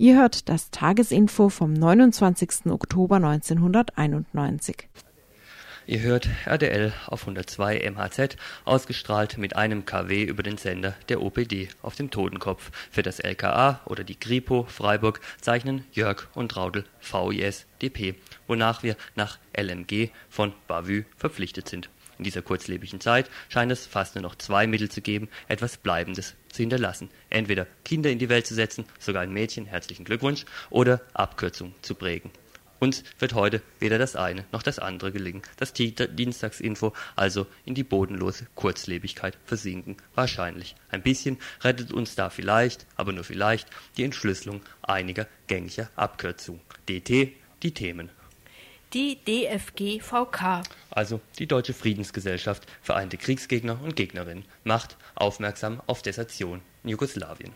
Ihr hört das Tagesinfo vom 29. Oktober 1991. Ihr hört RDL auf 102 MHZ, ausgestrahlt mit einem kW über den Sender der OPD auf dem Totenkopf. Für das LKA oder die Kripo Freiburg zeichnen Jörg und Raudel VIS DP, wonach wir nach LMG von Bavü verpflichtet sind. In dieser kurzlebigen Zeit scheint es fast nur noch zwei Mittel zu geben, etwas Bleibendes zu hinterlassen. Entweder Kinder in die Welt zu setzen, sogar ein Mädchen, herzlichen Glückwunsch, oder Abkürzung zu prägen. Uns wird heute weder das eine noch das andere gelingen. Das Dienstagsinfo also in die bodenlose Kurzlebigkeit versinken. Wahrscheinlich. Ein bisschen rettet uns da vielleicht, aber nur vielleicht, die Entschlüsselung einiger gängiger Abkürzungen. DT, die Themen. Die DFG-VK. Also die Deutsche Friedensgesellschaft, Vereinte Kriegsgegner und Gegnerinnen, macht aufmerksam auf Desertion in Jugoslawien.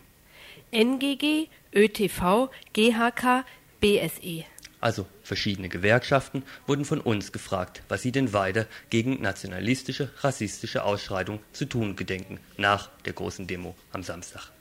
NGG, ÖTV, GHK, BSE also verschiedene Gewerkschaften, wurden von uns gefragt, was sie denn weiter gegen nationalistische, rassistische Ausschreitungen zu tun gedenken, nach der großen Demo am Samstag.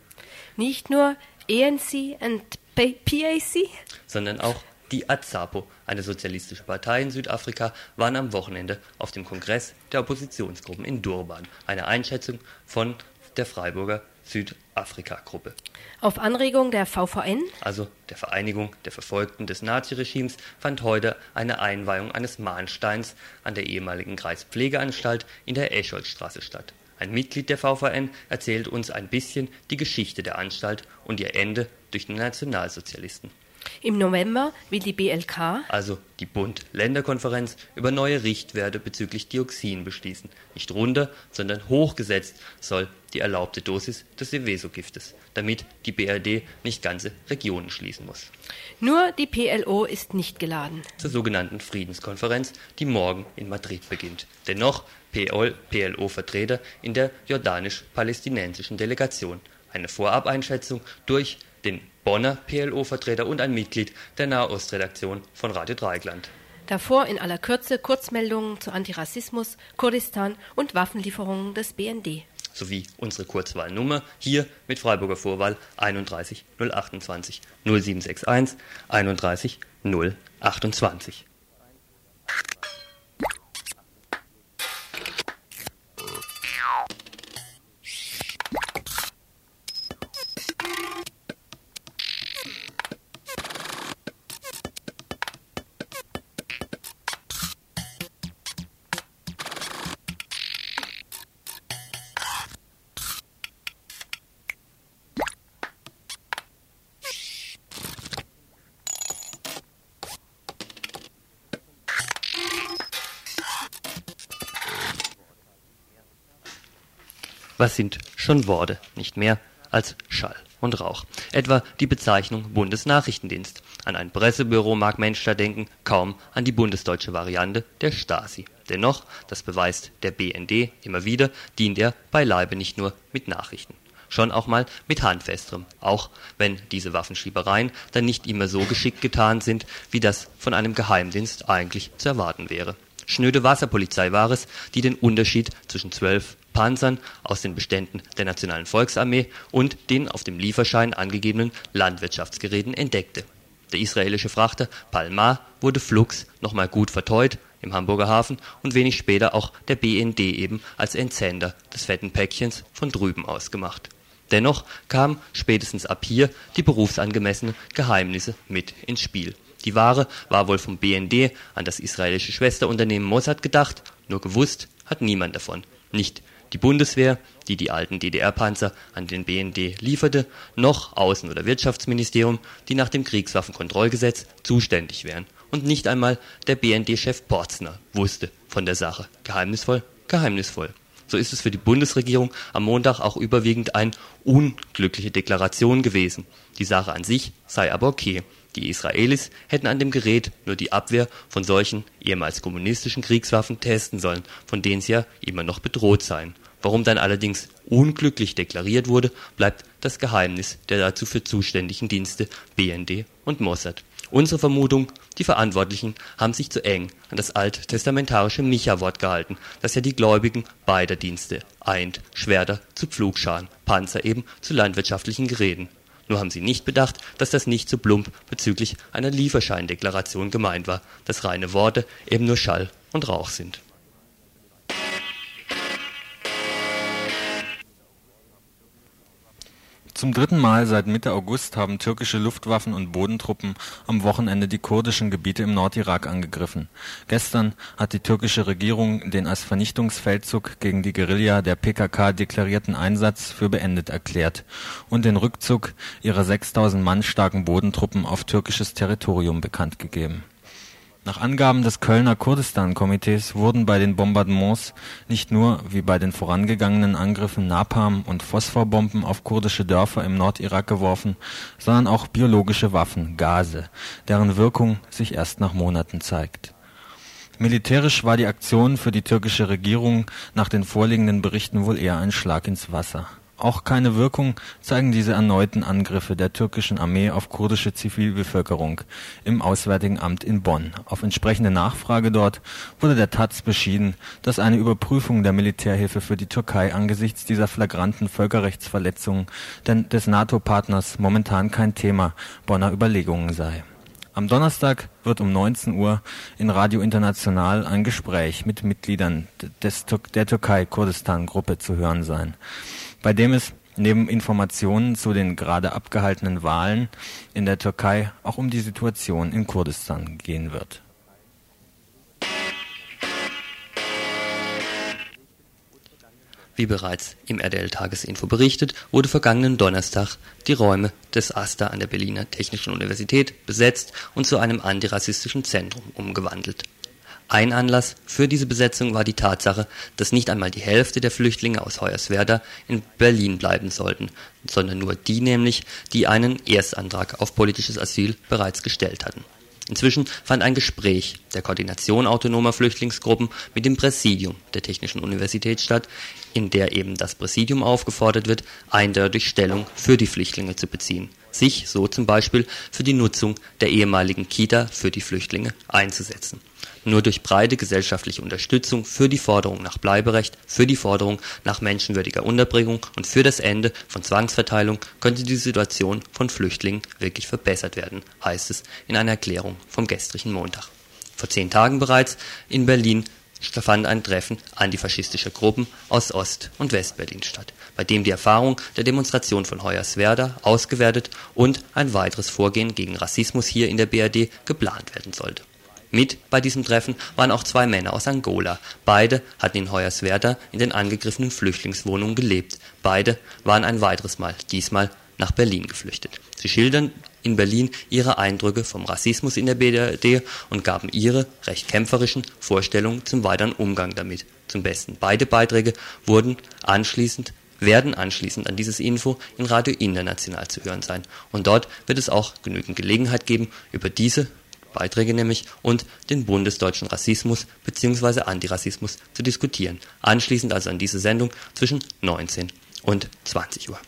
Nicht nur ENC und PAC, sondern auch die AZAPO, eine sozialistische Partei in Südafrika, waren am Wochenende auf dem Kongress der Oppositionsgruppen in Durban. Eine Einschätzung von der Freiburger Südafrika-Gruppe. Auf Anregung der VVN, also der Vereinigung der Verfolgten des Naziregimes, fand heute eine Einweihung eines Mahnsteins an der ehemaligen Kreispflegeanstalt in der Escholzstraße statt. Ein Mitglied der VVN erzählt uns ein bisschen die Geschichte der Anstalt und ihr Ende durch die Nationalsozialisten. Im November will die BLK, also die Bund-Länder-Konferenz, über neue Richtwerte bezüglich Dioxin beschließen. Nicht runter, sondern hochgesetzt soll die erlaubte Dosis des Seveso-Giftes, damit die BRD nicht ganze Regionen schließen muss. Nur die PLO ist nicht geladen. Zur sogenannten Friedenskonferenz, die morgen in Madrid beginnt. Dennoch PLO-Vertreter in der jordanisch-palästinensischen Delegation. Eine Vorabeinschätzung durch den Bonner PLO-Vertreter und ein Mitglied der Nahostredaktion von Radio Dreigland. Davor in aller Kürze Kurzmeldungen zu Antirassismus, Kurdistan und Waffenlieferungen des BND. Sowie unsere Kurzwahlnummer hier mit Freiburger Vorwahl 31 028 0761 31 028. Was sind schon Worte, nicht mehr als Schall und Rauch. Etwa die Bezeichnung Bundesnachrichtendienst. An ein Pressebüro mag Mensch da denken, kaum an die bundesdeutsche Variante der Stasi. Dennoch, das beweist der BND immer wieder, dient er beileibe nicht nur mit Nachrichten. Schon auch mal mit Handfesterem, auch wenn diese Waffenschiebereien dann nicht immer so geschickt getan sind, wie das von einem Geheimdienst eigentlich zu erwarten wäre. Schnöde Wasserpolizei war es, die den Unterschied zwischen zwölf Panzern aus den Beständen der Nationalen Volksarmee und den auf dem Lieferschein angegebenen Landwirtschaftsgeräten entdeckte. Der israelische Frachter Palmar wurde flugs nochmal gut verteut im Hamburger Hafen und wenig später auch der BND eben als Entsender des fetten Päckchens von drüben aus gemacht. Dennoch kamen spätestens ab hier die berufsangemessenen Geheimnisse mit ins Spiel. Die Ware war wohl vom BND an das israelische Schwesterunternehmen Mossad gedacht, nur gewusst hat niemand davon. Nicht die Bundeswehr, die die alten DDR-Panzer an den BND lieferte, noch Außen- oder Wirtschaftsministerium, die nach dem Kriegswaffenkontrollgesetz zuständig wären. Und nicht einmal der BND-Chef Porzner wusste von der Sache. Geheimnisvoll, geheimnisvoll. So ist es für die Bundesregierung am Montag auch überwiegend eine unglückliche Deklaration gewesen. Die Sache an sich sei aber okay. Die Israelis hätten an dem Gerät nur die Abwehr von solchen ehemals kommunistischen Kriegswaffen testen sollen, von denen sie ja immer noch bedroht seien. Warum dann allerdings unglücklich deklariert wurde, bleibt das Geheimnis der dazu für zuständigen Dienste BND und Mossad. Unsere Vermutung, die Verantwortlichen haben sich zu eng an das alttestamentarische Micha-Wort gehalten, das ja die Gläubigen beider Dienste eint, Schwerter zu Pflugscharen, Panzer eben zu landwirtschaftlichen Geräten Nur haben sie nicht bedacht, dass das nicht so plump bezüglich einer Lieferscheindeklaration gemeint war, dass reine Worte eben nur Schall und Rauch sind. Zum dritten Mal seit Mitte August haben türkische Luftwaffen und Bodentruppen am Wochenende die kurdischen Gebiete im Nordirak angegriffen. Gestern hat die türkische Regierung den als Vernichtungsfeldzug gegen die Guerilla der PKK deklarierten Einsatz für beendet erklärt und den Rückzug ihrer 6000 Mann starken Bodentruppen auf türkisches Territorium bekannt gegeben nach Angaben des Kölner Kurdistan-Komitees wurden bei den Bombardements nicht nur, wie bei den vorangegangenen Angriffen, Napalm und Phosphorbomben auf kurdische Dörfer im Nordirak geworfen, sondern auch biologische Waffen (Gase), deren Wirkung sich erst nach Monaten zeigt. Militärisch war die Aktion für die türkische Regierung nach den vorliegenden Berichten wohl eher ein Schlag ins Wasser auch keine Wirkung zeigen diese erneuten Angriffe der türkischen Armee auf kurdische Zivilbevölkerung im Auswärtigen Amt in Bonn. Auf entsprechende Nachfrage dort wurde der taz beschieden, dass eine Überprüfung der Militärhilfe für die Türkei angesichts dieser flagranten Völkerrechtsverletzungen des NATO-Partners momentan kein Thema Bonner Überlegungen sei. Am Donnerstag wird um 19 Uhr in Radio International ein Gespräch mit Mitgliedern des, der Türkei-Kurdistan-Gruppe zu hören sein bei dem es neben Informationen zu den gerade abgehaltenen Wahlen in der Türkei auch um die Situation in Kurdistan gehen wird. Wie bereits im RDL-Tagesinfo berichtet, wurde vergangenen Donnerstag die Räume des AStA an der Berliner Technischen Universität besetzt und zu einem antirassistischen Zentrum umgewandelt ein Anlass für diese Besetzung war die Tatsache, dass nicht einmal die Hälfte der Flüchtlinge aus Hoyerswerda in Berlin bleiben sollten, sondern nur die nämlich, die einen Erstantrag auf politisches Asyl bereits gestellt hatten. Inzwischen fand ein Gespräch der Koordination autonomer Flüchtlingsgruppen mit dem Präsidium der Technischen Universität statt, in der eben das Präsidium aufgefordert wird, eindeutig Stellung für die Flüchtlinge zu beziehen, sich so zum Beispiel für die Nutzung der ehemaligen Kita für die Flüchtlinge einzusetzen nur durch breite gesellschaftliche Unterstützung für die Forderung nach Bleiberecht, für die Forderung nach menschenwürdiger Unterbringung und für das Ende von Zwangsverteilung könnte die Situation von Flüchtlingen wirklich verbessert werden, heißt es in einer Erklärung vom gestrigen Montag. Vor zehn Tagen bereits in Berlin fand ein Treffen antifaschistischer Gruppen aus Ost- und Westberlin statt, bei dem die Erfahrung der Demonstration von Hoyerswerda ausgewertet und ein weiteres Vorgehen gegen Rassismus hier in der BRD geplant werden sollte mit bei diesem Treffen waren auch zwei Männer aus Angola. Beide hatten in Hoyerswerda in den angegriffenen Flüchtlingswohnungen gelebt. Beide waren ein weiteres Mal, diesmal nach Berlin geflüchtet. Sie schildern in Berlin ihre Eindrücke vom Rassismus in der BRD und gaben ihre, recht kämpferischen, Vorstellungen zum weiteren Umgang damit zum Besten. Beide Beiträge wurden anschließend werden anschließend an dieses Info in Radio International zu hören sein. Und dort wird es auch genügend Gelegenheit geben, über diese Beiträge nämlich und den bundesdeutschen Rassismus bzw. Antirassismus zu diskutieren. Anschließend also an diese Sendung zwischen 19 und 20 Uhr.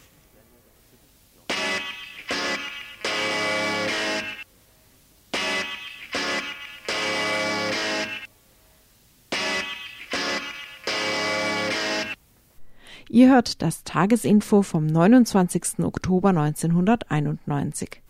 Ihr hört das Tagesinfo vom 29. Oktober 1991.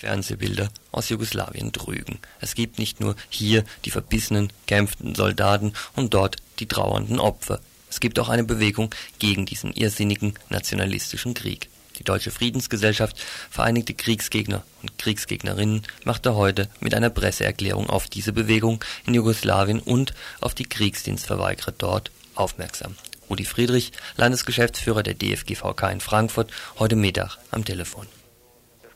Fernsehbilder aus Jugoslawien trügen. Es gibt nicht nur hier die verbissenen, kämpfenden Soldaten und dort die trauernden Opfer. Es gibt auch eine Bewegung gegen diesen irrsinnigen nationalistischen Krieg. Die Deutsche Friedensgesellschaft, Vereinigte Kriegsgegner und Kriegsgegnerinnen machte heute mit einer Presseerklärung auf diese Bewegung in Jugoslawien und auf die Kriegsdienstverweigerer dort aufmerksam. Rudi Friedrich, Landesgeschäftsführer der DFGVK in Frankfurt, heute Mittag am Telefon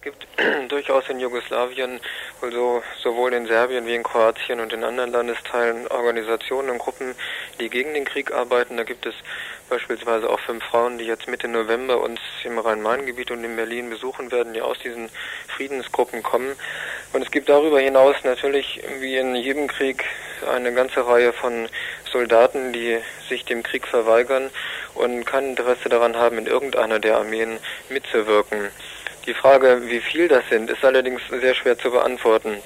gibt durchaus in Jugoslawien, also sowohl in Serbien wie in Kroatien und in anderen Landesteilen Organisationen und Gruppen, die gegen den Krieg arbeiten. Da gibt es beispielsweise auch fünf Frauen, die jetzt Mitte November uns im Rhein-Main-Gebiet und in Berlin besuchen werden, die aus diesen Friedensgruppen kommen. Und es gibt darüber hinaus natürlich, wie in jedem Krieg, eine ganze Reihe von Soldaten, die sich dem Krieg verweigern und kein Interesse daran haben, in irgendeiner der Armeen mitzuwirken. Die Frage, wie viel das sind, ist allerdings sehr schwer zu beantworten.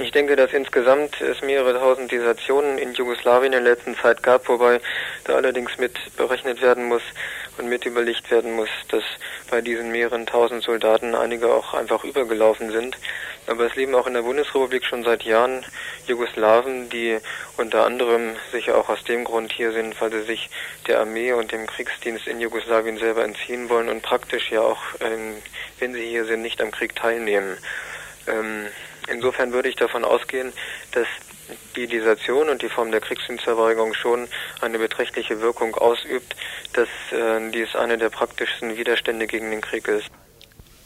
Ich denke, dass insgesamt es mehrere tausend Desertionen in Jugoslawien in der letzten Zeit gab, wobei da allerdings mit berechnet werden muss und mit überlegt werden muss, dass bei diesen mehreren tausend Soldaten einige auch einfach übergelaufen sind. Aber es leben auch in der Bundesrepublik schon seit Jahren Jugoslawen, die unter anderem sicher auch aus dem Grund hier sind, weil sie sich der Armee und dem Kriegsdienst in Jugoslawien selber entziehen wollen und praktisch ja auch, ähm, wenn sie hier sind, nicht am Krieg teilnehmen. Ähm, Insofern würde ich davon ausgehen, dass die Desertion und die Form der Kriegsdienstverweigerung schon eine beträchtliche Wirkung ausübt, dass äh, dies eine der praktischsten Widerstände gegen den Krieg ist.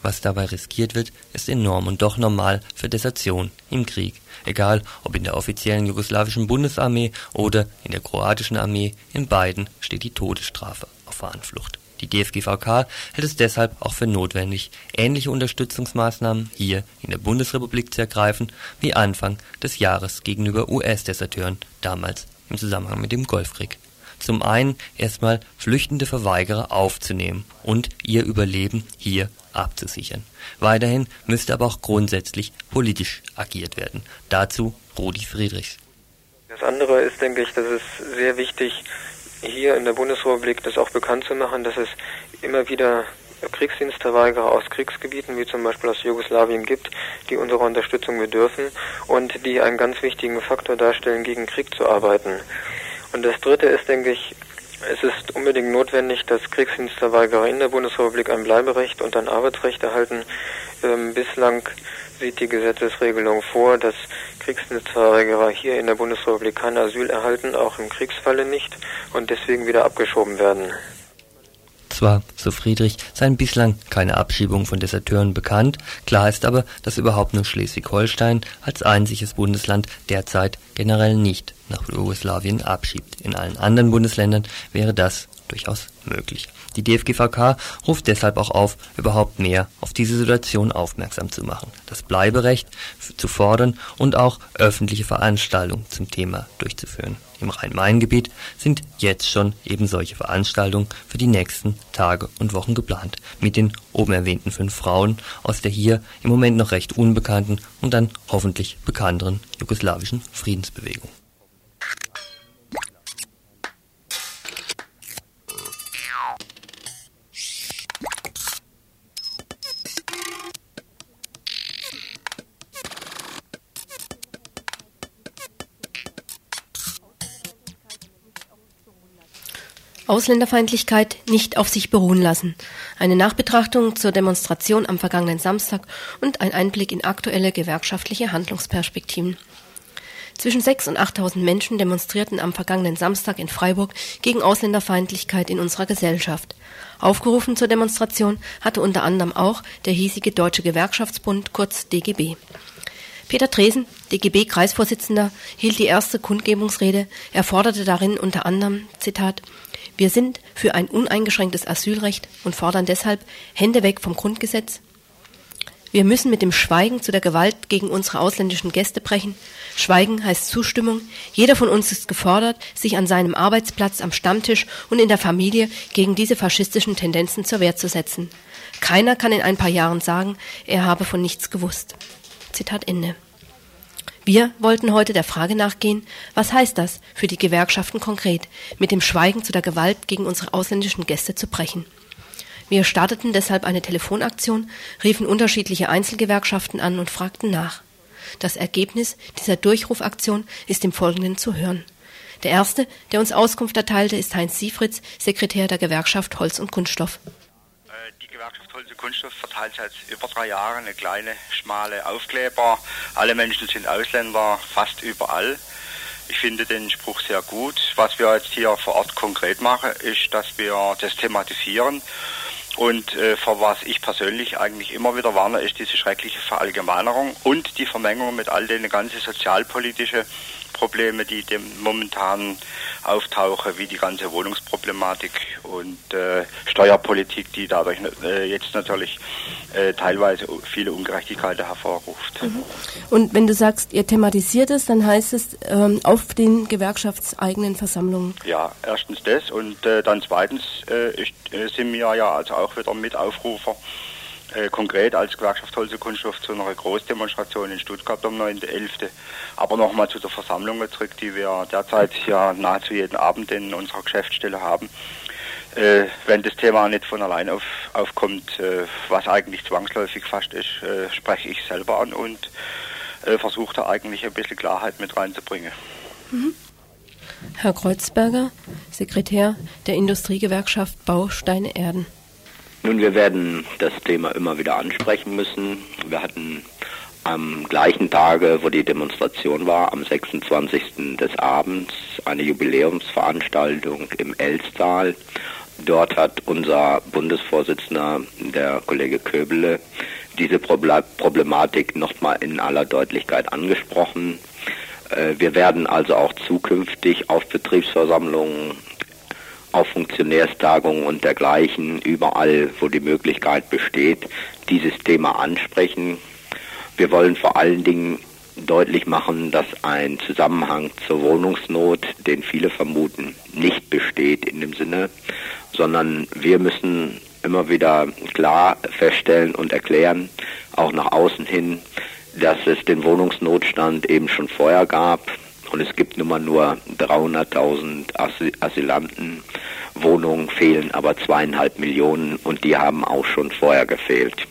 Was dabei riskiert wird, ist enorm und doch normal für Desertion im Krieg. Egal, ob in der offiziellen jugoslawischen Bundesarmee oder in der kroatischen Armee, in beiden steht die Todesstrafe auf der Anflucht. Die DFGVK hält es deshalb auch für notwendig, ähnliche Unterstützungsmaßnahmen hier in der Bundesrepublik zu ergreifen wie Anfang des Jahres gegenüber US-Deserteuren, damals im Zusammenhang mit dem Golfkrieg. Zum einen erstmal flüchtende Verweigerer aufzunehmen und ihr Überleben hier abzusichern. Weiterhin müsste aber auch grundsätzlich politisch agiert werden. Dazu Rudi Friedrichs. Das andere ist, denke ich, dass es sehr wichtig hier in der Bundesrepublik das auch bekannt zu machen, dass es immer wieder Kriegsdienstverweigerer aus Kriegsgebieten, wie zum Beispiel aus Jugoslawien gibt, die unserer Unterstützung bedürfen und die einen ganz wichtigen Faktor darstellen, gegen Krieg zu arbeiten. Und das Dritte ist, denke ich, es ist unbedingt notwendig, dass Kriegsdienstverweigerer in der Bundesrepublik ein Bleiberecht und ein Arbeitsrecht erhalten. Ähm, bislang sieht die Gesetzesregelung vor, dass Kriegsdienstverweigerer hier in der Bundesrepublik kein Asyl erhalten, auch im Kriegsfalle nicht, und deswegen wieder abgeschoben werden. Zwar, so Friedrich, seien bislang keine Abschiebungen von Deserteuren bekannt, klar ist aber, dass überhaupt nur Schleswig-Holstein als einziges Bundesland derzeit generell nicht nach Jugoslawien abschiebt. In allen anderen Bundesländern wäre das durchaus möglich. Die DFGVK ruft deshalb auch auf, überhaupt mehr auf diese Situation aufmerksam zu machen, das Bleiberecht zu fordern und auch öffentliche Veranstaltungen zum Thema durchzuführen. Im Rhein-Main-Gebiet sind jetzt schon eben solche Veranstaltungen für die nächsten Tage und Wochen geplant, mit den oben erwähnten fünf Frauen aus der hier im Moment noch recht unbekannten und dann hoffentlich bekannteren jugoslawischen Friedensbewegung. Ausländerfeindlichkeit nicht auf sich beruhen lassen. Eine Nachbetrachtung zur Demonstration am vergangenen Samstag und ein Einblick in aktuelle gewerkschaftliche Handlungsperspektiven. Zwischen 6.000 und 8.000 Menschen demonstrierten am vergangenen Samstag in Freiburg gegen Ausländerfeindlichkeit in unserer Gesellschaft. Aufgerufen zur Demonstration hatte unter anderem auch der hiesige Deutsche Gewerkschaftsbund, kurz DGB. Peter Dresen, DGB-Kreisvorsitzender, hielt die erste Kundgebungsrede. Er forderte darin unter anderem, Zitat, wir sind für ein uneingeschränktes Asylrecht und fordern deshalb Hände weg vom Grundgesetz. Wir müssen mit dem Schweigen zu der Gewalt gegen unsere ausländischen Gäste brechen. Schweigen heißt Zustimmung. Jeder von uns ist gefordert, sich an seinem Arbeitsplatz, am Stammtisch und in der Familie gegen diese faschistischen Tendenzen zur Wehr zu setzen. Keiner kann in ein paar Jahren sagen, er habe von nichts gewusst. Zitat Ende. Wir wollten heute der Frage nachgehen, was heißt das für die Gewerkschaften konkret, mit dem Schweigen zu der Gewalt gegen unsere ausländischen Gäste zu brechen. Wir starteten deshalb eine Telefonaktion, riefen unterschiedliche Einzelgewerkschaften an und fragten nach. Das Ergebnis dieser Durchrufaktion ist im Folgenden zu hören. Der erste, der uns Auskunft erteilte, ist Heinz Siefritz, Sekretär der Gewerkschaft Holz und Kunststoff. Gewerkschaft Holz und Kunststoff verteilt seit über drei Jahren eine kleine, schmale Aufkleber. Alle Menschen sind Ausländer, fast überall. Ich finde den Spruch sehr gut. Was wir jetzt hier vor Ort konkret machen, ist, dass wir das thematisieren Und äh, vor was ich persönlich eigentlich immer wieder warne, ist diese schreckliche Verallgemeinerung und die Vermengung mit all den ganzen sozialpolitischen Probleme, die dem momentan auftauchen, wie die ganze Wohnungsproblematik und äh, Steuerpolitik, die dadurch äh, jetzt natürlich äh, teilweise viele Ungerechtigkeiten hervorruft. Mhm. Und wenn du sagst, ihr thematisiert es, dann heißt es ähm, auf den gewerkschaftseigenen Versammlungen? Ja, erstens das und äh, dann zweitens äh, äh, sind wir ja also auch wieder Mitaufrufer äh, konkret als Gewerkschaft Holze Kunststoff zu einer Großdemonstration in Stuttgart am 9.11. Aber nochmal zu der Versammlung zurück, die wir derzeit ja nahezu jeden Abend in unserer Geschäftsstelle haben. Äh, wenn das Thema nicht von allein auf, aufkommt, äh, was eigentlich zwangsläufig fast ist, äh, spreche ich selber an und äh, versuche da eigentlich ein bisschen Klarheit mit reinzubringen. Mhm. Herr Kreuzberger, Sekretär der Industriegewerkschaft Bausteine Erden. Nun, wir werden das Thema immer wieder ansprechen müssen. Wir hatten am gleichen Tage, wo die Demonstration war, am 26. des Abends, eine Jubiläumsveranstaltung im Elsttal. Dort hat unser Bundesvorsitzender, der Kollege Köbele, diese Problematik nochmal in aller Deutlichkeit angesprochen. Äh, wir werden also auch zukünftig auf Betriebsversammlungen auf Funktionärstagungen und dergleichen, überall, wo die Möglichkeit besteht, dieses Thema ansprechen. Wir wollen vor allen Dingen deutlich machen, dass ein Zusammenhang zur Wohnungsnot, den viele vermuten, nicht besteht in dem Sinne, sondern wir müssen immer wieder klar feststellen und erklären, auch nach außen hin, dass es den Wohnungsnotstand eben schon vorher gab, und es gibt nun mal nur 300.000 Asyl Asylanten. Wohnungen fehlen aber zweieinhalb Millionen und die haben auch schon vorher gefehlt.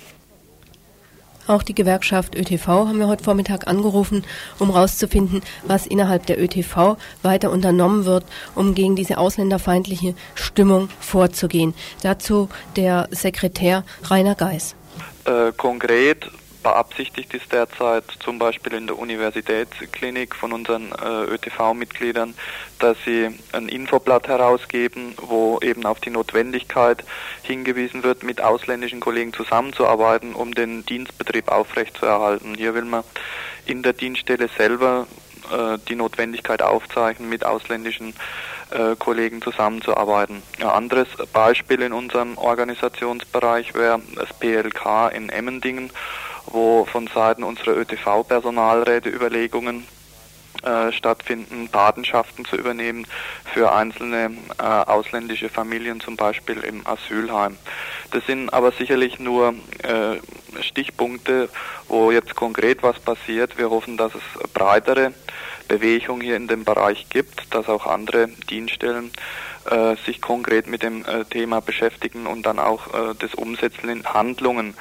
Auch die Gewerkschaft ÖTV haben wir heute Vormittag angerufen, um herauszufinden, was innerhalb der ÖTV weiter unternommen wird, um gegen diese ausländerfeindliche Stimmung vorzugehen. Dazu der Sekretär Rainer Geis. Äh, konkret beabsichtigt ist derzeit zum Beispiel in der Universitätsklinik von unseren äh, ÖTV-Mitgliedern, dass sie ein Infoblatt herausgeben, wo eben auf die Notwendigkeit hingewiesen wird, mit ausländischen Kollegen zusammenzuarbeiten, um den Dienstbetrieb aufrechtzuerhalten. Hier will man in der Dienststelle selber äh, die Notwendigkeit aufzeichnen, mit ausländischen äh, Kollegen zusammenzuarbeiten. Ein anderes Beispiel in unserem Organisationsbereich wäre das PLK in Emmendingen wo von Seiten unserer ÖTV-Personalräte Überlegungen äh, stattfinden, Patenschaften zu übernehmen für einzelne äh, ausländische Familien, zum Beispiel im Asylheim. Das sind aber sicherlich nur äh, Stichpunkte, wo jetzt konkret was passiert. Wir hoffen, dass es breitere Bewegung hier in dem Bereich gibt, dass auch andere Dienststellen äh, sich konkret mit dem äh, Thema beschäftigen und dann auch äh, das Umsetzen in Handlungen.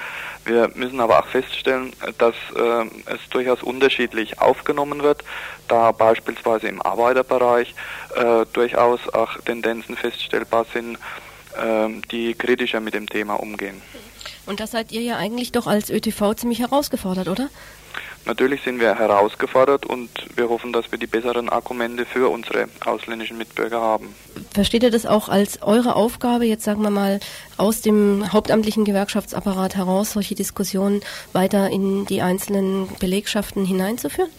Wir müssen aber auch feststellen, dass äh, es durchaus unterschiedlich aufgenommen wird, da beispielsweise im Arbeiterbereich äh, durchaus auch Tendenzen feststellbar sind, äh, die kritischer mit dem Thema umgehen. Und das seid ihr ja eigentlich doch als ÖTV ziemlich herausgefordert, oder? Natürlich sind wir herausgefordert und wir hoffen, dass wir die besseren Argumente für unsere ausländischen Mitbürger haben. Versteht ihr das auch als eure Aufgabe, jetzt sagen wir mal aus dem hauptamtlichen Gewerkschaftsapparat heraus, solche Diskussionen weiter in die einzelnen Belegschaften hineinzuführen?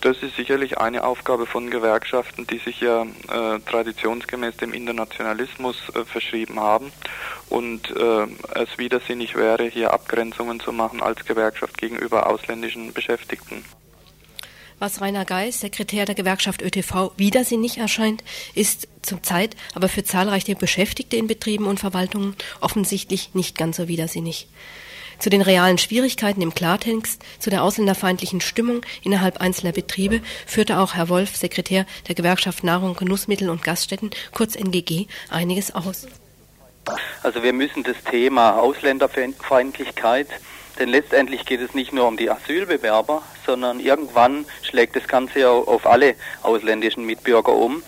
Das ist sicherlich eine Aufgabe von Gewerkschaften, die sich ja äh, traditionsgemäß dem Internationalismus äh, verschrieben haben und äh, es widersinnig wäre, hier Abgrenzungen zu machen als Gewerkschaft gegenüber ausländischen Beschäftigten. Was Rainer Geis, Sekretär der Gewerkschaft ÖTV, widersinnig erscheint, ist zurzeit aber für zahlreiche Beschäftigte in Betrieben und Verwaltungen offensichtlich nicht ganz so widersinnig. Zu den realen Schwierigkeiten im Klartext, zu der ausländerfeindlichen Stimmung innerhalb einzelner Betriebe führte auch Herr Wolf, Sekretär der Gewerkschaft Nahrung, Genussmittel und Gaststätten, kurz NGG, einiges aus. Also wir müssen das Thema Ausländerfeindlichkeit, denn letztendlich geht es nicht nur um die Asylbewerber, sondern irgendwann schlägt das Ganze auf alle ausländischen Mitbürger um,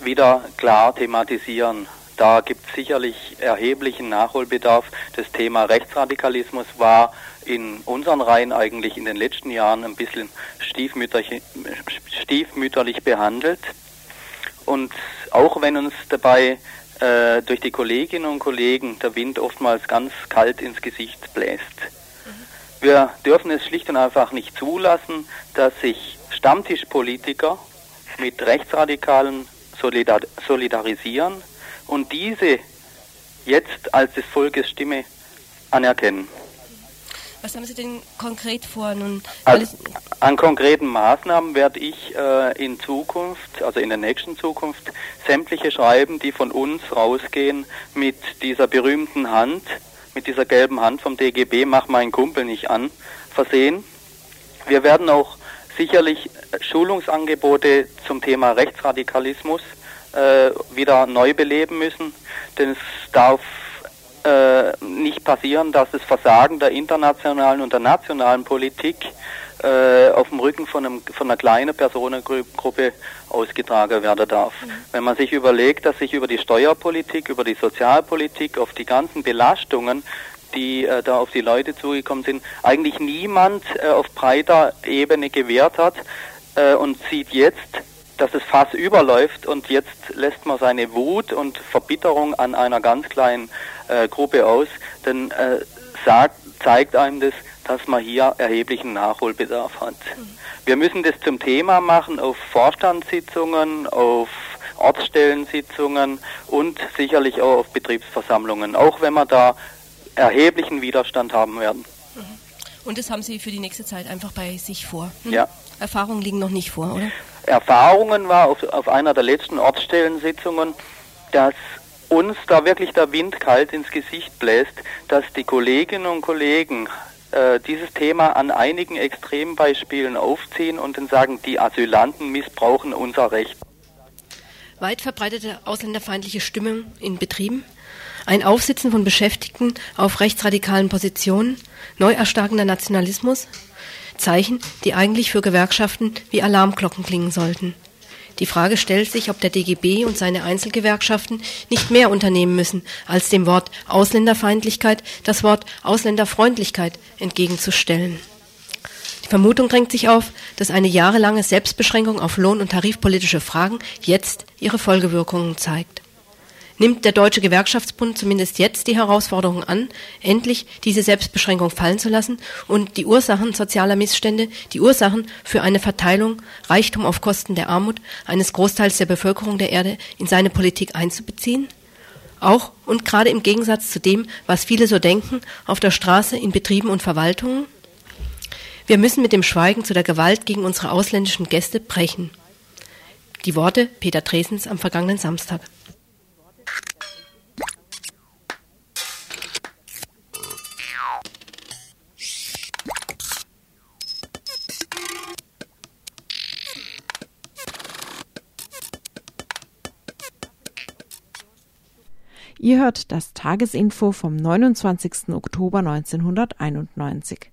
wieder klar thematisieren. Da gibt es sicherlich erheblichen Nachholbedarf. Das Thema Rechtsradikalismus war in unseren Reihen eigentlich in den letzten Jahren ein bisschen stiefmütterlich, stiefmütterlich behandelt. Und auch wenn uns dabei äh, durch die Kolleginnen und Kollegen der Wind oftmals ganz kalt ins Gesicht bläst. Wir dürfen es schlicht und einfach nicht zulassen, dass sich Stammtischpolitiker mit Rechtsradikalen solidar solidarisieren und diese jetzt als des Volkes Stimme anerkennen. Was haben Sie denn konkret vor? Nun, an, an konkreten Maßnahmen werde ich äh, in Zukunft, also in der nächsten Zukunft, sämtliche Schreiben, die von uns rausgehen, mit dieser berühmten Hand, mit dieser gelben Hand vom DGB, mach meinen Kumpel nicht an, versehen. Wir werden auch sicherlich Schulungsangebote zum Thema Rechtsradikalismus äh, wieder neu beleben müssen, denn es darf äh, nicht passieren, dass das Versagen der internationalen und der nationalen Politik äh, auf dem Rücken von, einem, von einer kleinen Personengruppe ausgetragen werden darf. Mhm. Wenn man sich überlegt, dass sich über die Steuerpolitik, über die Sozialpolitik, auf die ganzen Belastungen, die äh, da auf die Leute zugekommen sind, eigentlich niemand äh, auf breiter Ebene gewährt hat äh, und sieht jetzt, dass es Fass überläuft und jetzt lässt man seine Wut und Verbitterung an einer ganz kleinen äh, Gruppe aus, dann äh, sagt, zeigt einem das, dass man hier erheblichen Nachholbedarf hat. Mhm. Wir müssen das zum Thema machen auf Vorstandssitzungen, auf Ortsstellensitzungen und sicherlich auch auf Betriebsversammlungen, auch wenn wir da erheblichen Widerstand haben werden. Mhm. Und das haben Sie für die nächste Zeit einfach bei sich vor? Hm? Ja. Erfahrungen liegen noch nicht vor, oder? Erfahrungen war auf, auf einer der letzten Ortsstellensitzungen, dass uns da wirklich der Wind kalt ins Gesicht bläst, dass die Kolleginnen und Kollegen äh, dieses Thema an einigen Extrembeispielen aufziehen und dann sagen, die Asylanten missbrauchen unser Recht. Weit verbreitete ausländerfeindliche Stimmung in Betrieben, ein Aufsitzen von Beschäftigten auf rechtsradikalen Positionen, neu erstarkender Nationalismus, Zeichen, die eigentlich für Gewerkschaften wie Alarmglocken klingen sollten. Die Frage stellt sich, ob der DGB und seine Einzelgewerkschaften nicht mehr unternehmen müssen, als dem Wort Ausländerfeindlichkeit das Wort Ausländerfreundlichkeit entgegenzustellen. Die Vermutung drängt sich auf, dass eine jahrelange Selbstbeschränkung auf Lohn- und tarifpolitische Fragen jetzt ihre Folgewirkungen zeigt nimmt der Deutsche Gewerkschaftsbund zumindest jetzt die Herausforderung an, endlich diese Selbstbeschränkung fallen zu lassen und die Ursachen sozialer Missstände, die Ursachen für eine Verteilung Reichtum auf Kosten der Armut eines Großteils der Bevölkerung der Erde in seine Politik einzubeziehen? Auch und gerade im Gegensatz zu dem, was viele so denken, auf der Straße, in Betrieben und Verwaltungen? Wir müssen mit dem Schweigen zu der Gewalt gegen unsere ausländischen Gäste brechen. Die Worte Peter Dresens am vergangenen Samstag. Ihr hört das Tagesinfo vom 29. Oktober 1991.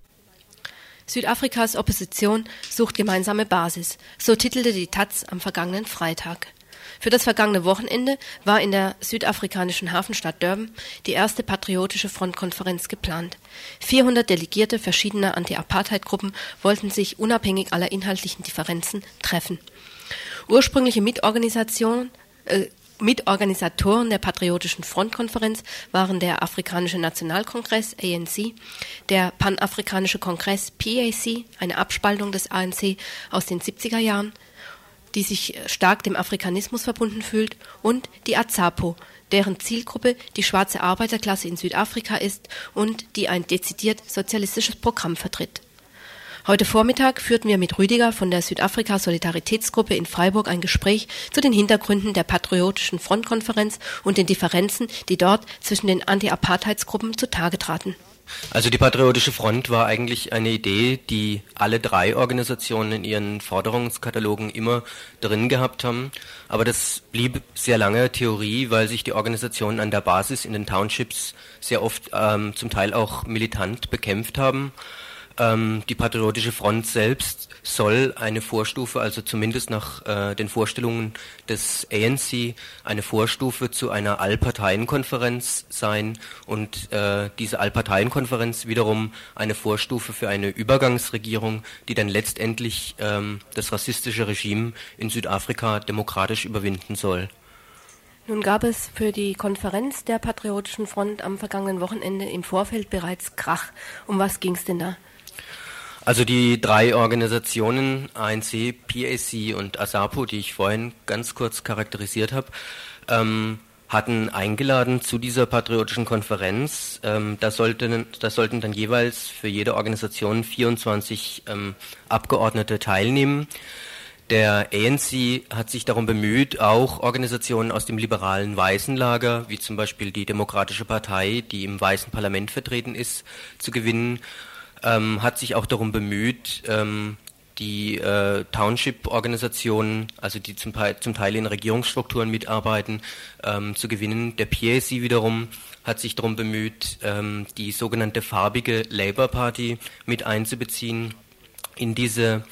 Südafrikas Opposition sucht gemeinsame Basis, so titelte die Taz am vergangenen Freitag. Für das vergangene Wochenende war in der südafrikanischen Hafenstadt Durban die erste patriotische Frontkonferenz geplant. 400 Delegierte verschiedener Anti-Apartheid-Gruppen wollten sich unabhängig aller inhaltlichen Differenzen treffen. Ursprüngliche Mitorganisation äh, Mitorganisatoren der Patriotischen Frontkonferenz waren der Afrikanische Nationalkongress ANC, der Panafrikanische Kongress PAC, eine Abspaltung des ANC aus den 70er Jahren, die sich stark dem Afrikanismus verbunden fühlt, und die AZAPO, deren Zielgruppe die schwarze Arbeiterklasse in Südafrika ist und die ein dezidiert sozialistisches Programm vertritt Heute Vormittag führten wir mit Rüdiger von der Südafrika Solidaritätsgruppe in Freiburg ein Gespräch zu den Hintergründen der Patriotischen Frontkonferenz und den Differenzen, die dort zwischen den Anti-Apartheidsgruppen zutage traten. Also die Patriotische Front war eigentlich eine Idee, die alle drei Organisationen in ihren Forderungskatalogen immer drin gehabt haben. Aber das blieb sehr lange Theorie, weil sich die Organisationen an der Basis in den Townships sehr oft ähm, zum Teil auch militant bekämpft haben. Ähm, die Patriotische Front selbst soll eine Vorstufe, also zumindest nach äh, den Vorstellungen des ANC, eine Vorstufe zu einer Allparteienkonferenz sein und äh, diese Allparteienkonferenz wiederum eine Vorstufe für eine Übergangsregierung, die dann letztendlich ähm, das rassistische Regime in Südafrika demokratisch überwinden soll. Nun gab es für die Konferenz der Patriotischen Front am vergangenen Wochenende im Vorfeld bereits Krach. Um was ging es denn da? Also die drei Organisationen ANC, PAC und ASAPO, die ich vorhin ganz kurz charakterisiert habe, ähm, hatten eingeladen zu dieser patriotischen Konferenz. Ähm, da, sollten, da sollten dann jeweils für jede Organisation 24 ähm, Abgeordnete teilnehmen. Der ANC hat sich darum bemüht, auch Organisationen aus dem liberalen weißen Lager, wie zum Beispiel die Demokratische Partei, die im weißen Parlament vertreten ist, zu gewinnen, ähm, hat sich auch darum bemüht, ähm, die äh, Township-Organisationen, also die zum, zum, Teil in Regierungsstrukturen mitarbeiten, ähm, zu gewinnen. Der PAC wiederum hat sich darum bemüht, ähm, die sogenannte farbige Labour Party mit einzubeziehen in diese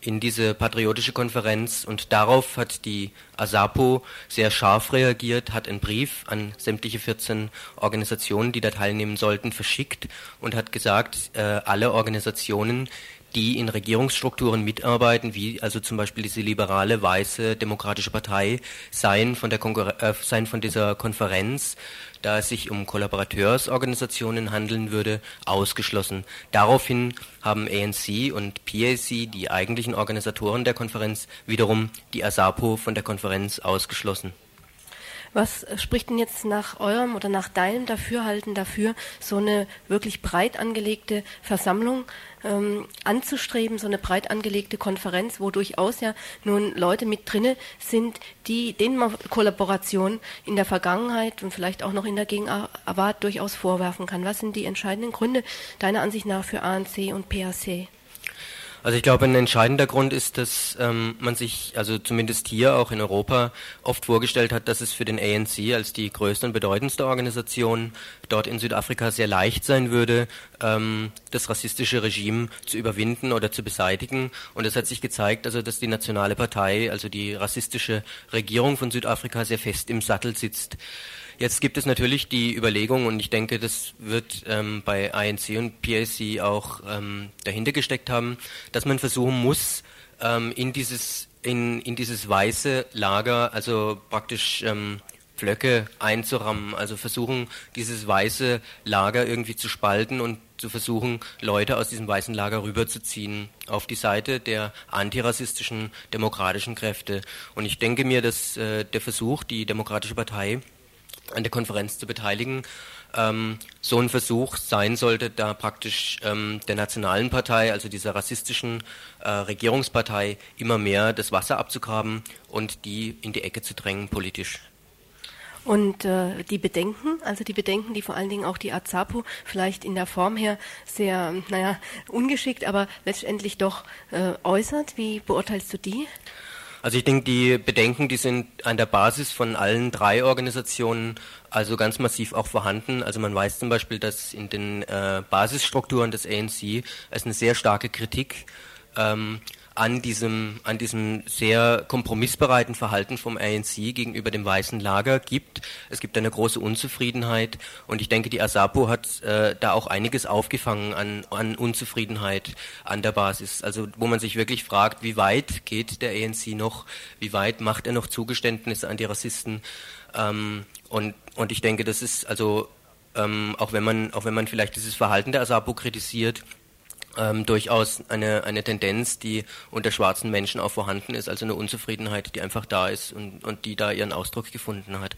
in diese patriotische Konferenz und darauf hat die ASAPO sehr scharf reagiert, hat einen Brief an sämtliche 14 Organisationen, die da teilnehmen sollten, verschickt und hat gesagt, äh, alle Organisationen, die in Regierungsstrukturen mitarbeiten, wie also zum Beispiel diese liberale, weiße, demokratische Partei, seien von, der äh, seien von dieser Konferenz da es sich um Kollaborateursorganisationen handeln würde, ausgeschlossen. Daraufhin haben ANC und PAC, die eigentlichen Organisatoren der Konferenz, wiederum die ASAPO von der Konferenz ausgeschlossen. Was spricht denn jetzt nach eurem oder nach deinem Dafürhalten dafür, so eine wirklich breit angelegte Versammlung ähm, anzustreben, so eine breit angelegte Konferenz, wo durchaus ja nun Leute mit drinne sind, die denen man Kollaboration in der Vergangenheit und vielleicht auch noch in der Gegenwart durchaus vorwerfen kann. Was sind die entscheidenden Gründe deiner Ansicht nach für ANC und PAC? Also ich glaube, ein entscheidender Grund ist, dass ähm, man sich, also zumindest hier auch in Europa, oft vorgestellt hat, dass es für den ANC als die größte und bedeutendste Organisation dort in Südafrika sehr leicht sein würde, ähm, das rassistische Regime zu überwinden oder zu beseitigen. Und es hat sich gezeigt, also dass die Nationale Partei, also die rassistische Regierung von Südafrika, sehr fest im Sattel sitzt. Jetzt gibt es natürlich die Überlegung, und ich denke, das wird ähm, bei INC und PAC auch ähm, dahinter gesteckt haben, dass man versuchen muss, ähm, in dieses in, in dieses weiße Lager, also praktisch ähm, Pflöcke einzurammen, also versuchen, dieses weiße Lager irgendwie zu spalten und zu versuchen, Leute aus diesem weißen Lager rüberzuziehen auf die Seite der antirassistischen demokratischen Kräfte. Und ich denke mir, dass äh, der Versuch, die Demokratische Partei an der Konferenz zu beteiligen, ähm, so ein Versuch sein sollte, da praktisch ähm, der Nationalen Partei, also dieser rassistischen äh, Regierungspartei, immer mehr das Wasser abzugraben und die in die Ecke zu drängen politisch. Und äh, die Bedenken, also die Bedenken, die vor allen Dingen auch die Azapo vielleicht in der Form her sehr, naja, ungeschickt, aber letztendlich doch äh, äußert, wie beurteilst du die? Also ich denke, die Bedenken, die sind an der Basis von allen drei Organisationen also ganz massiv auch vorhanden. Also man weiß zum Beispiel, dass in den äh, Basisstrukturen des ANC es eine sehr starke Kritik ähm, an diesem, an diesem sehr kompromissbereiten Verhalten vom ANC gegenüber dem weißen Lager gibt. Es gibt eine große Unzufriedenheit und ich denke, die ASAPO hat äh, da auch einiges aufgefangen an, an Unzufriedenheit an der Basis. Also wo man sich wirklich fragt, wie weit geht der ANC noch, wie weit macht er noch Zugeständnisse an die Rassisten ähm, und, und ich denke, das ist also ähm, auch wenn man auch wenn man vielleicht dieses Verhalten der ASAPO kritisiert, ähm, durchaus eine, eine Tendenz, die unter schwarzen Menschen auch vorhanden ist, also eine Unzufriedenheit, die einfach da ist und, und die da ihren Ausdruck gefunden hat.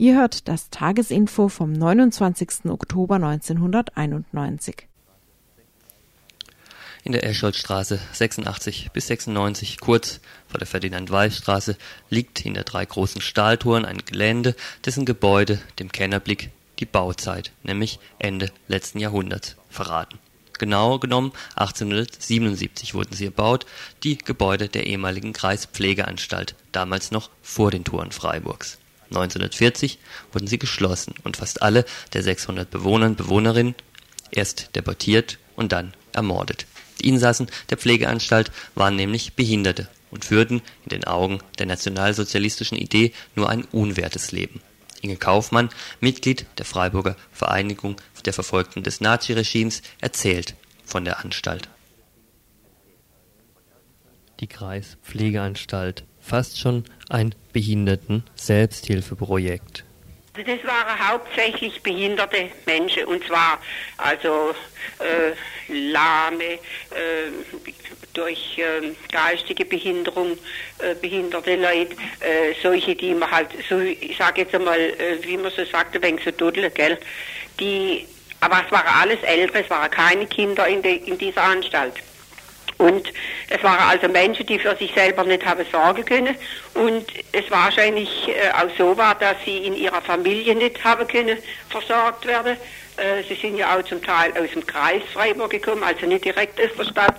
Ihr hört das Tagesinfo vom 29. Oktober 1991. In der Escholzstraße 86 bis 96, kurz vor der Ferdinand-Weiß-Straße, liegt hinter drei großen Stahltoren ein Gelände, dessen Gebäude dem Kennerblick die Bauzeit, nämlich Ende letzten Jahrhunderts, verraten. Genau genommen 1877 wurden sie erbaut, die Gebäude der ehemaligen Kreispflegeanstalt, damals noch vor den Toren Freiburgs 1940 wurden sie geschlossen und fast alle der 600 Bewohner und Bewohnerinnen erst deportiert und dann ermordet. Die Insassen der Pflegeanstalt waren nämlich Behinderte und führten in den Augen der nationalsozialistischen Idee nur ein unwertes Leben. Inge Kaufmann, Mitglied der Freiburger Vereinigung der Verfolgten des Naziregimes, erzählt von der Anstalt. Die Kreispflegeanstalt, fast schon ein Behinderten-Selbsthilfeprojekt. Das waren hauptsächlich behinderte Menschen und zwar also äh, lahme, äh, durch äh, geistige Behinderung äh, behinderte Leute, äh, solche, die man halt, so, ich sage jetzt einmal, äh, wie man so sagt, ein wenig so duddel, gell, die, aber es waren alles Ältere, es waren keine Kinder in, de, in dieser Anstalt. Und es waren also Menschen, die für sich selber nicht haben sorgen können. Und es wahrscheinlich äh, auch so war, dass sie in ihrer Familie nicht haben können versorgt werden. Äh, sie sind ja auch zum Teil aus dem Kreis Freiburg gekommen, also nicht direkt aus der Stadt.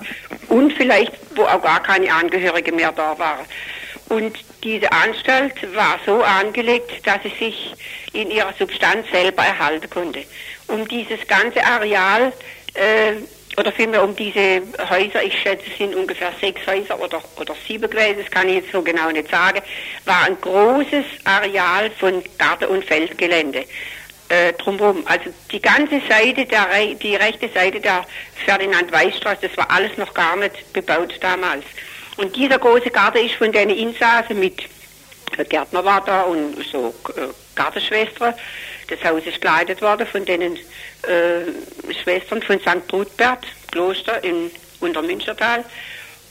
Und vielleicht, wo auch gar keine Angehörige mehr da waren. Und diese Anstalt war so angelegt, dass sie sich in ihrer Substanz selber erhalten konnte. Um dieses ganze Areal äh, oder vielmehr um diese Häuser, ich schätze, es sind ungefähr sechs Häuser oder, oder sieben gewesen, das kann ich jetzt so genau nicht sagen, war ein großes Areal von Garten- und Feldgelände. Äh, drumherum. Also die ganze Seite, der, die rechte Seite der Ferdinand-Weiß-Straße, das war alles noch gar nicht bebaut damals. Und dieser große Garten ist von den Insassen mit Gärtner war da und so äh, Gartenschwestern. Das Haus ist geleitet worden von den äh, Schwestern von St. Brutbert, Kloster in Untermünstertal.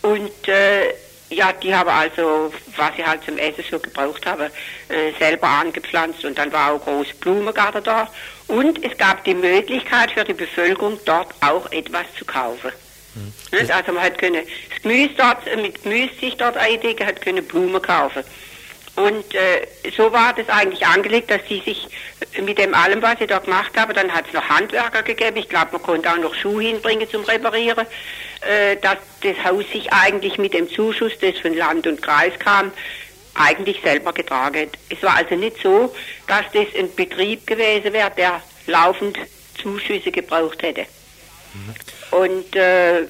Und äh, ja, die haben also, was sie halt zum Essen so gebraucht haben, äh, selber angepflanzt und dann war auch große Blumengarten da. Und es gab die Möglichkeit für die Bevölkerung dort auch etwas zu kaufen. Mhm. Also man hat können das Gemüse dort, mit Gemüse sich dort eindecken, hat können Blumen kaufen. Und äh, so war das eigentlich angelegt, dass sie sich mit dem allem, was sie da gemacht haben, dann hat es noch Handwerker gegeben. Ich glaube, man konnte auch noch Schuhe hinbringen zum Reparieren. Äh, dass das Haus sich eigentlich mit dem Zuschuss, das von Land und Kreis kam, eigentlich selber getragen hat. Es war also nicht so, dass das ein Betrieb gewesen wäre, der laufend Zuschüsse gebraucht hätte. Mhm. Und äh,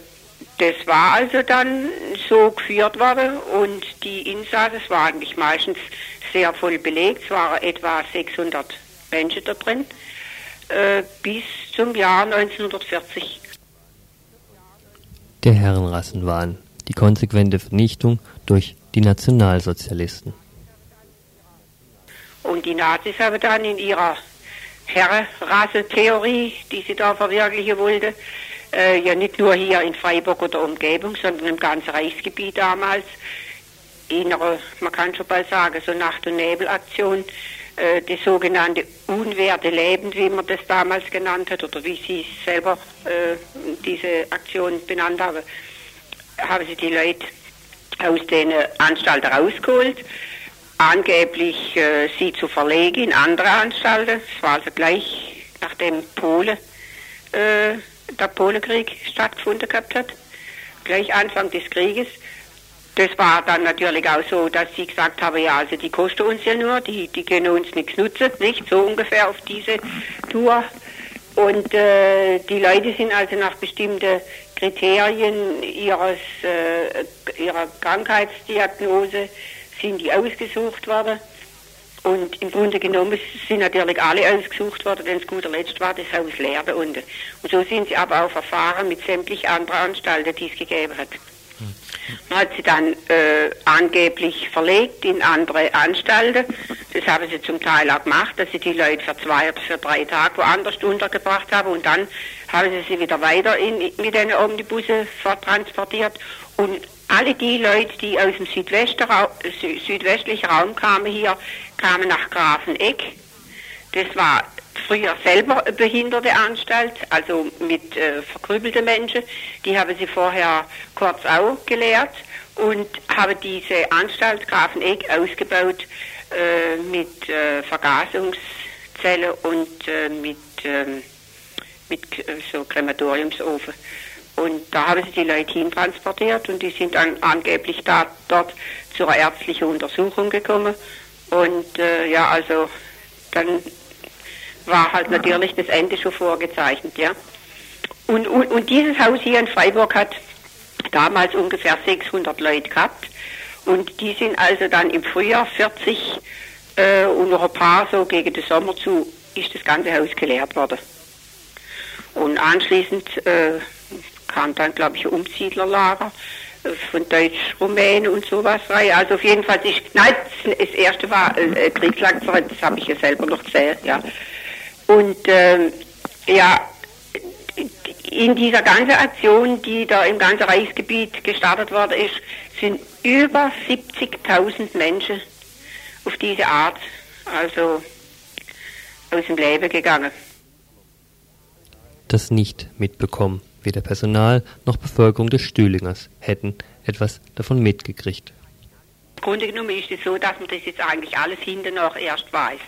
das war also dann so geführt worden und die Insassen, es war eigentlich meistens sehr voll belegt, es waren etwa 600 Menschen da drin, äh, bis zum Jahr 1940. Der Herrenrassenwahn, die konsequente Vernichtung durch die Nationalsozialisten. Und die Nazis haben dann in ihrer Herrenrassentheorie, die sie da verwirklichen wollten, äh, ja nicht nur hier in Freiburg oder Umgebung, sondern im ganzen Reichsgebiet damals, innere, man kann schon bald sagen, so Nacht- und Nebelaktion, äh, das sogenannte unwerte Leben, wie man das damals genannt hat, oder wie sie selber äh, diese Aktion benannt haben, haben sie die Leute aus den Anstalten rausgeholt, angeblich äh, sie zu verlegen in andere Anstalten. Es war also gleich nachdem Polen äh, der Polenkrieg stattgefunden gehabt hat, gleich Anfang des Krieges. Das war dann natürlich auch so, dass sie gesagt haben, ja, also die kosten uns ja nur, die, die können uns nichts nutzen, nicht? So ungefähr auf diese Tour. Und äh, die Leute sind also nach bestimmten Kriterien ihres, äh, ihrer Krankheitsdiagnose sind die ausgesucht worden. Und im Grunde genommen sind natürlich alle ausgesucht worden, denn zu guter Letzt war das Haus leer da unten. Und so sind sie aber auch verfahren mit sämtlichen anderen Anstalten, die es gegeben hat. Man hat sie dann äh, angeblich verlegt in andere Anstalten. Das haben sie zum Teil auch gemacht, dass sie die Leute für zwei oder für drei Tage woanders untergebracht haben und dann haben sie sie wieder weiter in, mit den Omnibussen forttransportiert. Und alle die Leute, die aus dem südwestlichen Raum kamen hier, kamen nach Grafeneck. Das war früher selber eine behinderte Anstalt, also mit äh, verkrüppelten Menschen. Die haben sie vorher kurz auch gelehrt und haben diese Anstalt Grafeneck ausgebaut äh, mit äh, Vergasungszelle und äh, mit, ähm, mit so Krematoriumsofen. Und da haben sie die Leute hintransportiert und die sind dann angeblich da, dort zur ärztlichen Untersuchung gekommen. Und äh, ja, also dann war halt natürlich das Ende schon vorgezeichnet, ja. Und, und, und dieses Haus hier in Freiburg hat damals ungefähr 600 Leute gehabt. Und die sind also dann im Frühjahr 40 äh, und noch ein paar so gegen den Sommer zu ist das ganze Haus geleert worden. Und anschließend äh, kam dann, glaube ich, Umsiedlerlager äh, von Deutsch-Rumänen und sowas rein. Also auf jeden Fall, ich, nein, das erste war äh, Kriegslangzeit, das habe ich ja selber noch gesehen, ja. Und ähm, ja, in dieser ganzen Aktion, die da im ganzen Reichsgebiet gestartet worden ist, sind über 70.000 Menschen auf diese Art, also aus dem Leben gegangen. Das nicht mitbekommen. Weder Personal noch Bevölkerung des Stühlingers hätten etwas davon mitgekriegt. Im Grunde genommen ist es so, dass man das jetzt eigentlich alles hinten noch erst weiß.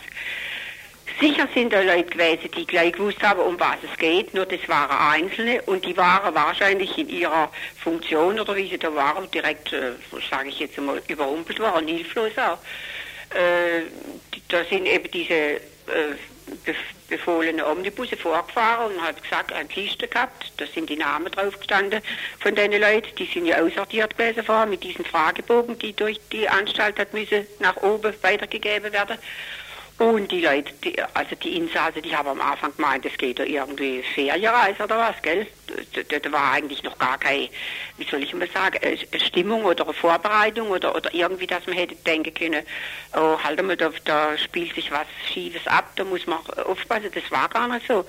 Sicher sind da Leute gewesen, die gleich gewusst haben, um was es geht, nur das waren Einzelne und die waren wahrscheinlich in ihrer Funktion oder wie sie da waren, direkt, äh, sage ich jetzt mal, überrumpelt worden, hilflos auch. Äh, da sind eben diese äh, befohlene Omnibusse vorgefahren und hat gesagt, eine Liste gehabt, da sind die Namen drauf gestanden von den Leuten, die sind ja aussortiert gewesen vorher mit diesen Fragebogen, die durch die Anstalt hat müssen nach oben weitergegeben werden. Und die Leute, die, also die Insassen, die haben am Anfang gemeint, es geht da irgendwie Ferienreise oder was, gell? Da war eigentlich noch gar keine, wie soll ich mal sagen, Stimmung oder Vorbereitung oder, oder irgendwie, dass man hätte denken können, oh, halt mal, da, da spielt sich was Schiefes ab, da muss man aufpassen. Das war gar nicht so.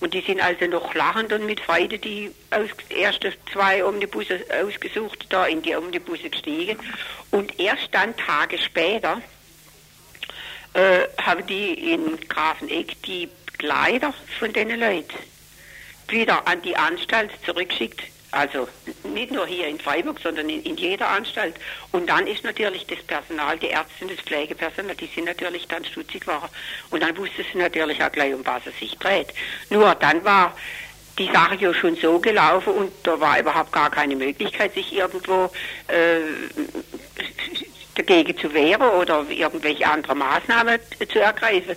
Und die sind also noch lachend und mit Freude die aus, erste zwei Omnibusse ausgesucht, da in die Omnibusse gestiegen. Und erst dann Tage später, äh, haben die in Grafeneck die Kleider von den Leuten wieder an die Anstalt zurückgeschickt. Also nicht nur hier in Freiburg, sondern in, in, jeder Anstalt. Und dann ist natürlich das Personal, die Ärzte das Pflegepersonal, die sind natürlich dann stutzig geworden. Und dann wusste sie natürlich auch gleich, um was es sich dreht. Nur dann war die Sache ja schon so gelaufen und da war überhaupt gar keine Möglichkeit, sich irgendwo äh, dagegen zu wehren oder irgendwelche andere Maßnahmen zu ergreifen.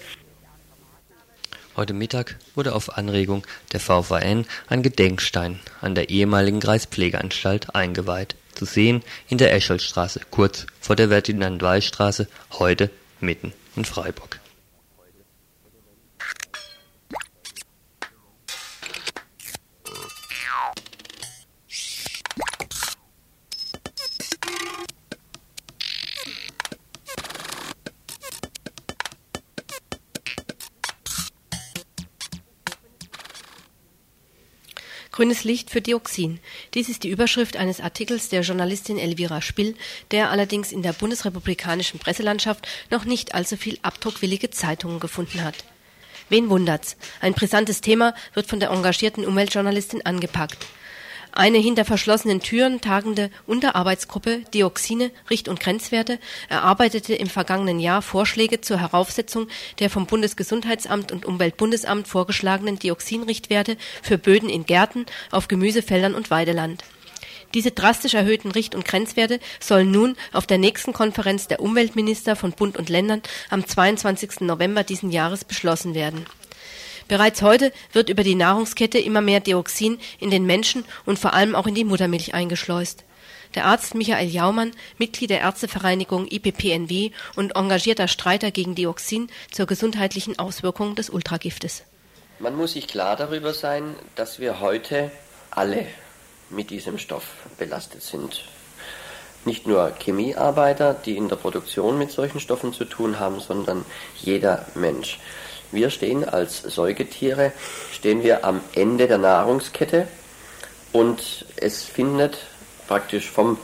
Heute Mittag wurde auf Anregung der VVN ein Gedenkstein an der ehemaligen Kreispflegeanstalt eingeweiht. Zu sehen in der Escholstraße, kurz vor der Ferdinand-Weiß-Straße, heute mitten in Freiburg. Grünes Licht für Dioxin. Dies ist die Überschrift eines Artikels der Journalistin Elvira Spill, der allerdings in der bundesrepublikanischen Presselandschaft noch nicht allzu viel abdruckwillige Zeitungen gefunden hat. Wen wundert's? Ein brisantes Thema wird von der engagierten Umweltjournalistin angepackt. Eine hinter verschlossenen Türen tagende Unterarbeitsgruppe Dioxine, Richt- und Grenzwerte erarbeitete im vergangenen Jahr Vorschläge zur Heraufsetzung der vom Bundesgesundheitsamt und Umweltbundesamt vorgeschlagenen Dioxinrichtwerte für Böden in Gärten, auf Gemüsefeldern und Weideland. Diese drastisch erhöhten Richt- und Grenzwerte sollen nun auf der nächsten Konferenz der Umweltminister von Bund und Ländern am 22. November diesen Jahres beschlossen werden Bereits heute wird über die Nahrungskette immer mehr Dioxin in den Menschen und vor allem auch in die Muttermilch eingeschleust. Der Arzt Michael Jaumann, Mitglied der Ärztevereinigung IPPNW und engagierter Streiter gegen Dioxin zur gesundheitlichen Auswirkung des Ultragiftes. Man muss sich klar darüber sein, dass wir heute alle mit diesem Stoff belastet sind. Nicht nur Chemiearbeiter, die in der Produktion mit solchen Stoffen zu tun haben, sondern jeder Mensch. Wir stehen als Säugetiere, stehen wir am Ende der Nahrungskette und es findet praktisch vom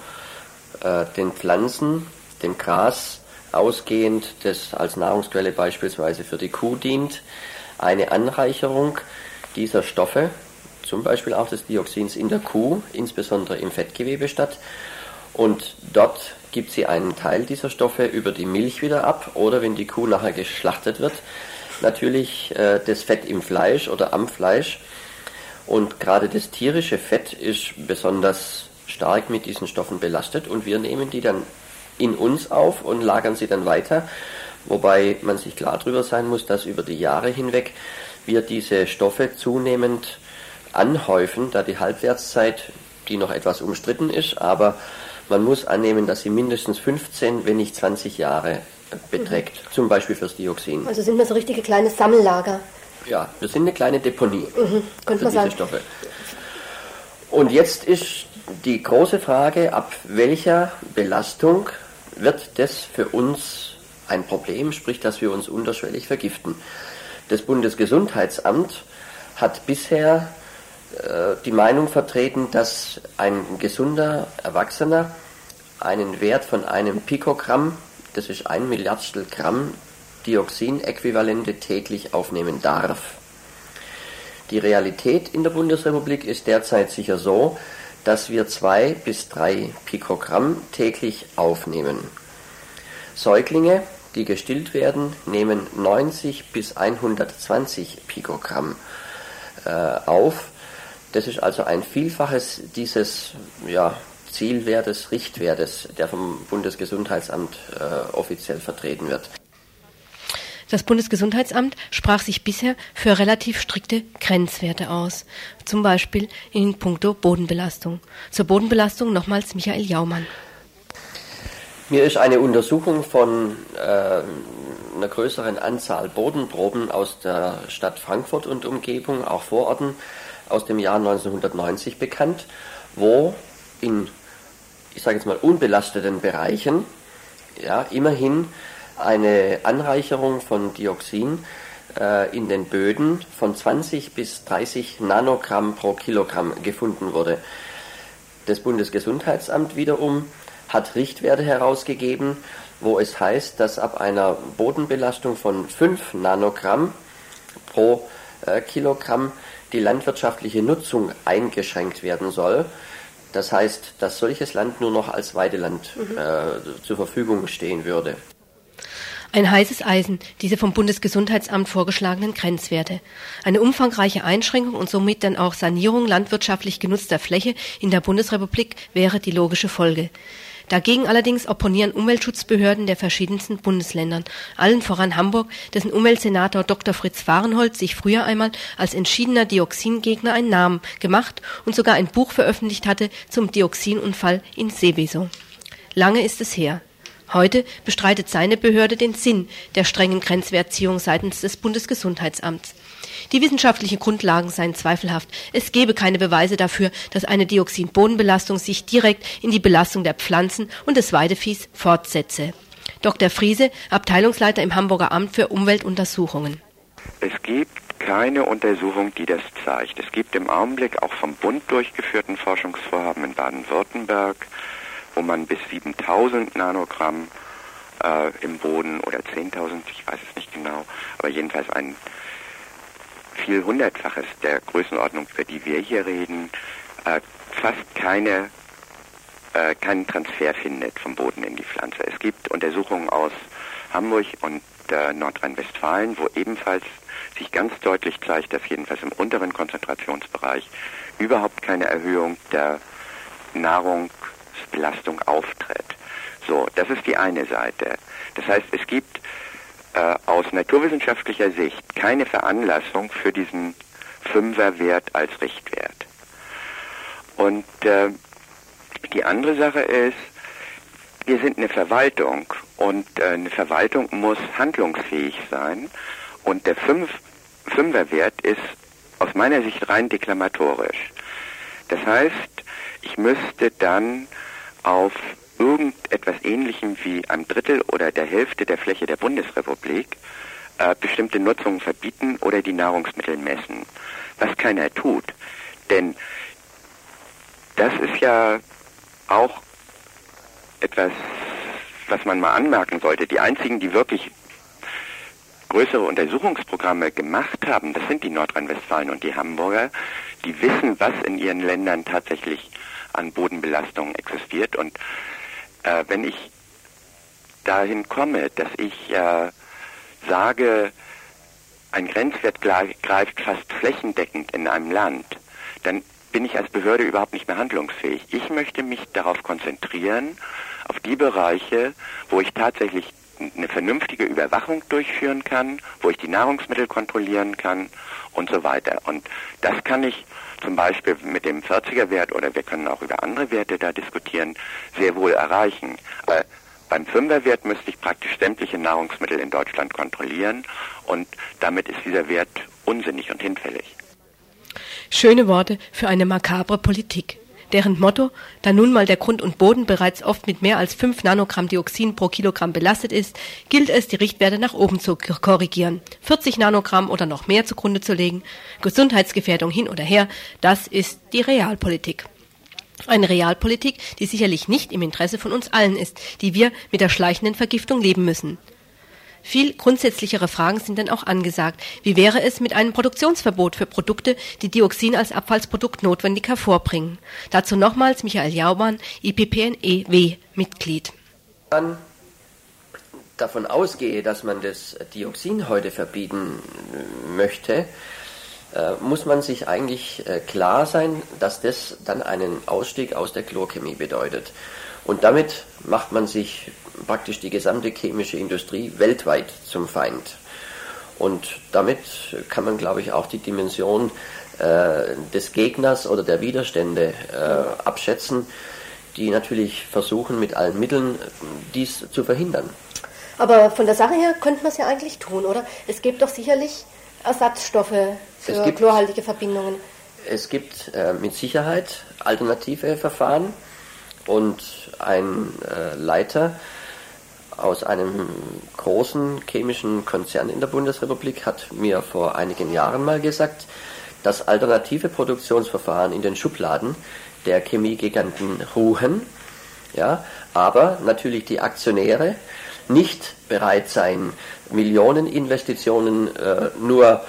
äh, den Pflanzen, dem Gras ausgehend, das als Nahrungsquelle beispielsweise für die Kuh dient, eine Anreicherung dieser Stoffe, zum Beispiel auch des Dioxins in der Kuh, insbesondere im Fettgewebe statt. Und dort gibt sie einen Teil dieser Stoffe über die Milch wieder ab oder wenn die Kuh nachher geschlachtet wird, natürlich äh, das Fett im Fleisch oder am Fleisch. Und gerade das tierische Fett ist besonders stark mit diesen Stoffen belastet und wir nehmen die dann in uns auf und lagern sie dann weiter. Wobei man sich klar darüber sein muss, dass über die Jahre hinweg wir diese Stoffe zunehmend anhäufen, da die Halbwertszeit, die noch etwas umstritten ist, aber Man muss annehmen, dass sie mindestens 15, wenn nicht 20 Jahre beträgt, mhm. zum Beispiel fürs Dioxin. Also sind wir so richtige kleine Sammellager. Ja, wir sind eine kleine Deponie mhm. für diese sagen. Stoffe. Und jetzt ist die große Frage, ab welcher Belastung wird das für uns ein Problem, sprich, dass wir uns unterschwellig vergiften. Das Bundesgesundheitsamt hat bisher äh, die Meinung vertreten, dass ein gesunder Erwachsener einen Wert von einem Pikogramm, das ist ein Milliardstel Gramm Dioxinäquivalente täglich aufnehmen darf. Die Realität in der Bundesrepublik ist derzeit sicher so, dass wir zwei bis drei Pikogramm täglich aufnehmen. Säuglinge, die gestillt werden, nehmen 90 bis 120 Pikogramm äh, auf. Das ist also ein Vielfaches dieses ja, Zielwertes, Richtwertes, der vom Bundesgesundheitsamt äh, offiziell vertreten wird. Das Bundesgesundheitsamt sprach sich bisher für relativ strikte Grenzwerte aus, zum Beispiel in puncto Bodenbelastung. Zur Bodenbelastung nochmals Michael Jaumann. Mir ist eine Untersuchung von äh, einer größeren Anzahl Bodenproben aus der Stadt Frankfurt und Umgebung, auch Vororten, aus dem Jahr 1990 bekannt, wo in, ich sage jetzt mal, unbelasteten Bereichen ja, immerhin eine Anreicherung von Dioxin äh, in den Böden von 20 bis 30 Nanogramm pro Kilogramm gefunden wurde. Das Bundesgesundheitsamt wiederum hat Richtwerte herausgegeben, wo es heißt, dass ab einer Bodenbelastung von 5 Nanogramm pro äh, Kilogramm die landwirtschaftliche Nutzung eingeschränkt werden soll. Das heißt, dass solches Land nur noch als Weideland mhm. äh, zur Verfügung stehen würde. Ein heißes Eisen, diese vom Bundesgesundheitsamt vorgeschlagenen Grenzwerte. Eine umfangreiche Einschränkung und somit dann auch Sanierung landwirtschaftlich genutzter Fläche in der Bundesrepublik wäre die logische Folge. Dagegen allerdings opponieren Umweltschutzbehörden der verschiedensten Bundesländern, allen voran Hamburg, dessen Umweltsenator Dr. Fritz Fahrenholz sich früher einmal als entschiedener Dioxingegner einen Namen gemacht und sogar ein Buch veröffentlicht hatte zum Dioxinunfall in Seveso. Lange ist es her. Heute bestreitet seine Behörde den Sinn der strengen Grenzwertziehung seitens des Bundesgesundheitsamts. Die wissenschaftlichen Grundlagen seien zweifelhaft. Es gebe keine Beweise dafür, dass eine Dioxinbodenbelastung sich direkt in die Belastung der Pflanzen und des Weideviehs fortsetze. Dr. Friese, Abteilungsleiter im Hamburger Amt für Umweltuntersuchungen. Es gibt keine Untersuchung, die das zeigt. Es gibt im Augenblick auch vom Bund durchgeführten Forschungsvorhaben in Baden-Württemberg wo man bis 7000 Nanogramm äh, im Boden oder 10.000, ich weiß es nicht genau, aber jedenfalls ein viel hundertfaches der Größenordnung, über die wir hier reden, äh, fast keine, äh, keinen Transfer findet vom Boden in die Pflanze. Es gibt Untersuchungen aus Hamburg und äh, Nordrhein-Westfalen, wo ebenfalls sich ganz deutlich zeigt, dass jedenfalls im unteren Konzentrationsbereich überhaupt keine Erhöhung der Nahrung Belastung auftritt. So, das ist die eine Seite. Das heißt, es gibt äh, aus naturwissenschaftlicher Sicht keine Veranlassung für diesen Fünferwert als Richtwert. Und äh, die andere Sache ist, wir sind eine Verwaltung und äh, eine Verwaltung muss handlungsfähig sein und der Fünf Fünferwert ist aus meiner Sicht rein deklamatorisch. Das heißt, ich müsste dann auf irgendetwas Ähnlichem wie einem Drittel oder der Hälfte der Fläche der Bundesrepublik äh, bestimmte Nutzungen verbieten oder die Nahrungsmittel messen. Was keiner tut. Denn das ist ja auch etwas, was man mal anmerken sollte. Die einzigen, die wirklich größere Untersuchungsprogramme gemacht haben, das sind die Nordrhein-Westfalen und die Hamburger, die wissen, was in ihren Ländern tatsächlich an Bodenbelastung existiert. Und äh, wenn ich dahin komme, dass ich äh, sage, ein Grenzwert greift fast flächendeckend in einem Land, dann bin ich als Behörde überhaupt nicht mehr handlungsfähig. Ich möchte mich darauf konzentrieren, auf die Bereiche, wo ich tatsächlich eine vernünftige Überwachung durchführen kann, wo ich die Nahrungsmittel kontrollieren kann und so weiter. Und das kann ich zum Beispiel mit dem 40er-Wert oder wir können auch über andere Werte da diskutieren, sehr wohl erreichen. Äh, beim Fünferwert müsste ich praktisch sämtliche Nahrungsmittel in Deutschland kontrollieren und damit ist dieser Wert unsinnig und hinfällig. Schöne Worte für eine makabre Politik deren Motto, da nun mal der Grund und Boden bereits oft mit mehr als 5 Nanogramm Dioxin pro Kilogramm belastet ist, gilt es, die Richtwerte nach oben zu korrigieren. 40 Nanogramm oder noch mehr zugrunde zu legen, Gesundheitsgefährdung hin oder her, das ist die Realpolitik. Eine Realpolitik, die sicherlich nicht im Interesse von uns allen ist, die wir mit der schleichenden Vergiftung leben müssen. Viel grundsätzlichere Fragen sind dann auch angesagt. Wie wäre es mit einem Produktionsverbot für Produkte, die Dioxin als Abfallsprodukt notwendig hervorbringen? Dazu nochmals Michael Jaumann, IPPNEW-Mitglied. Dann davon ausgehe, dass man das Dioxin heute verbieten möchte, äh, muss man sich eigentlich äh, klar sein, dass das dann einen Ausstieg aus der Chlorchemie bedeutet. Und damit macht man sich praktisch die gesamte chemische Industrie weltweit zum Feind. Und damit kann man, glaube ich, auch die Dimension äh, des Gegners oder der Widerstände äh, abschätzen, die natürlich versuchen, mit allen Mitteln dies zu verhindern. Aber von der Sache her könnte man es ja eigentlich tun, oder? Es gibt doch sicherlich Ersatzstoffe für gibt, chlorhaltige Verbindungen. Es gibt äh, mit Sicherheit alternative Verfahren und ein äh, Leiter aus einem großen chemischen Konzern in der Bundesrepublik hat mir vor einigen Jahren mal gesagt, dass alternative Produktionsverfahren in den Schubladen der Chemiegiganten ruhen, ja, aber natürlich die Aktionäre nicht bereit seien, Millioneninvestitionen äh, nur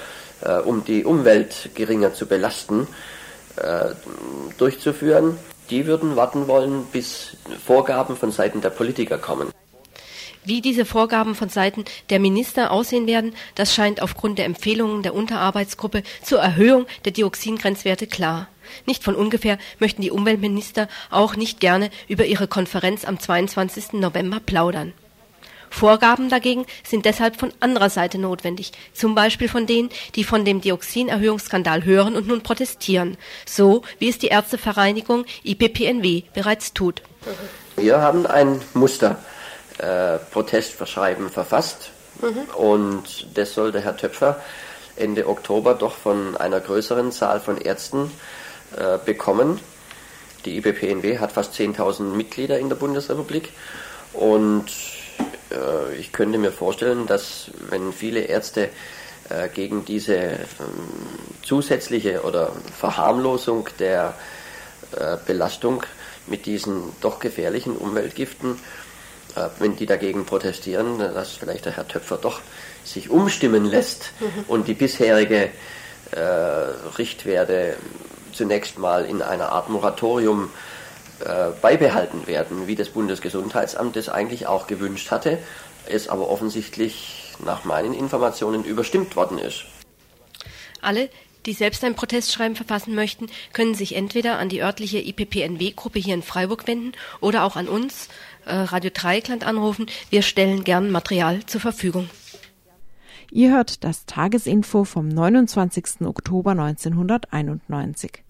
äh, um die Umwelt geringer zu belasten, äh, durchzuführen. Die würden warten wollen, bis Vorgaben von Seiten der Politiker kommen. Wie diese Vorgaben von Seiten der Minister aussehen werden, das scheint aufgrund der Empfehlungen der Unterarbeitsgruppe zur Erhöhung der Dioxingrenzwerte klar. Nicht von ungefähr möchten die Umweltminister auch nicht gerne über ihre Konferenz am 22. November plaudern. Vorgaben dagegen sind deshalb von anderer Seite notwendig, zum Beispiel von denen, die von dem Dioxinerhöhungsskandal hören und nun protestieren, so wie es die Ärztevereinigung IPPNW bereits tut. Wir haben ein Muster äh, Protestverschreiben verfasst. Mhm. Und das sollte Herr Töpfer Ende Oktober doch von einer größeren Zahl von Ärzten äh, bekommen. Die IBPNW hat fast 10.000 Mitglieder in der Bundesrepublik und äh, ich könnte mir vorstellen, dass wenn viele Ärzte äh, gegen diese ähm, zusätzliche oder Verharmlosung der äh, Belastung mit diesen doch gefährlichen Umweltgiften wenn die dagegen protestieren, dass vielleicht der Herr Töpfer doch sich umstimmen lässt mhm. und die bisherige äh, Richtwerte zunächst mal in einer Art Moratorium äh, beibehalten werden, wie das Bundesgesundheitsamt es eigentlich auch gewünscht hatte, es aber offensichtlich nach meinen Informationen überstimmt worden ist. Alle, die selbst ein Protestschreiben verfassen möchten, können sich entweder an die örtliche IPPNW-Gruppe hier in Freiburg wenden oder auch an uns äh, Radio Dreieckland anrufen. Wir stellen gern Material zur Verfügung. Ihr hört das Tagesinfo vom 29. Oktober 1991.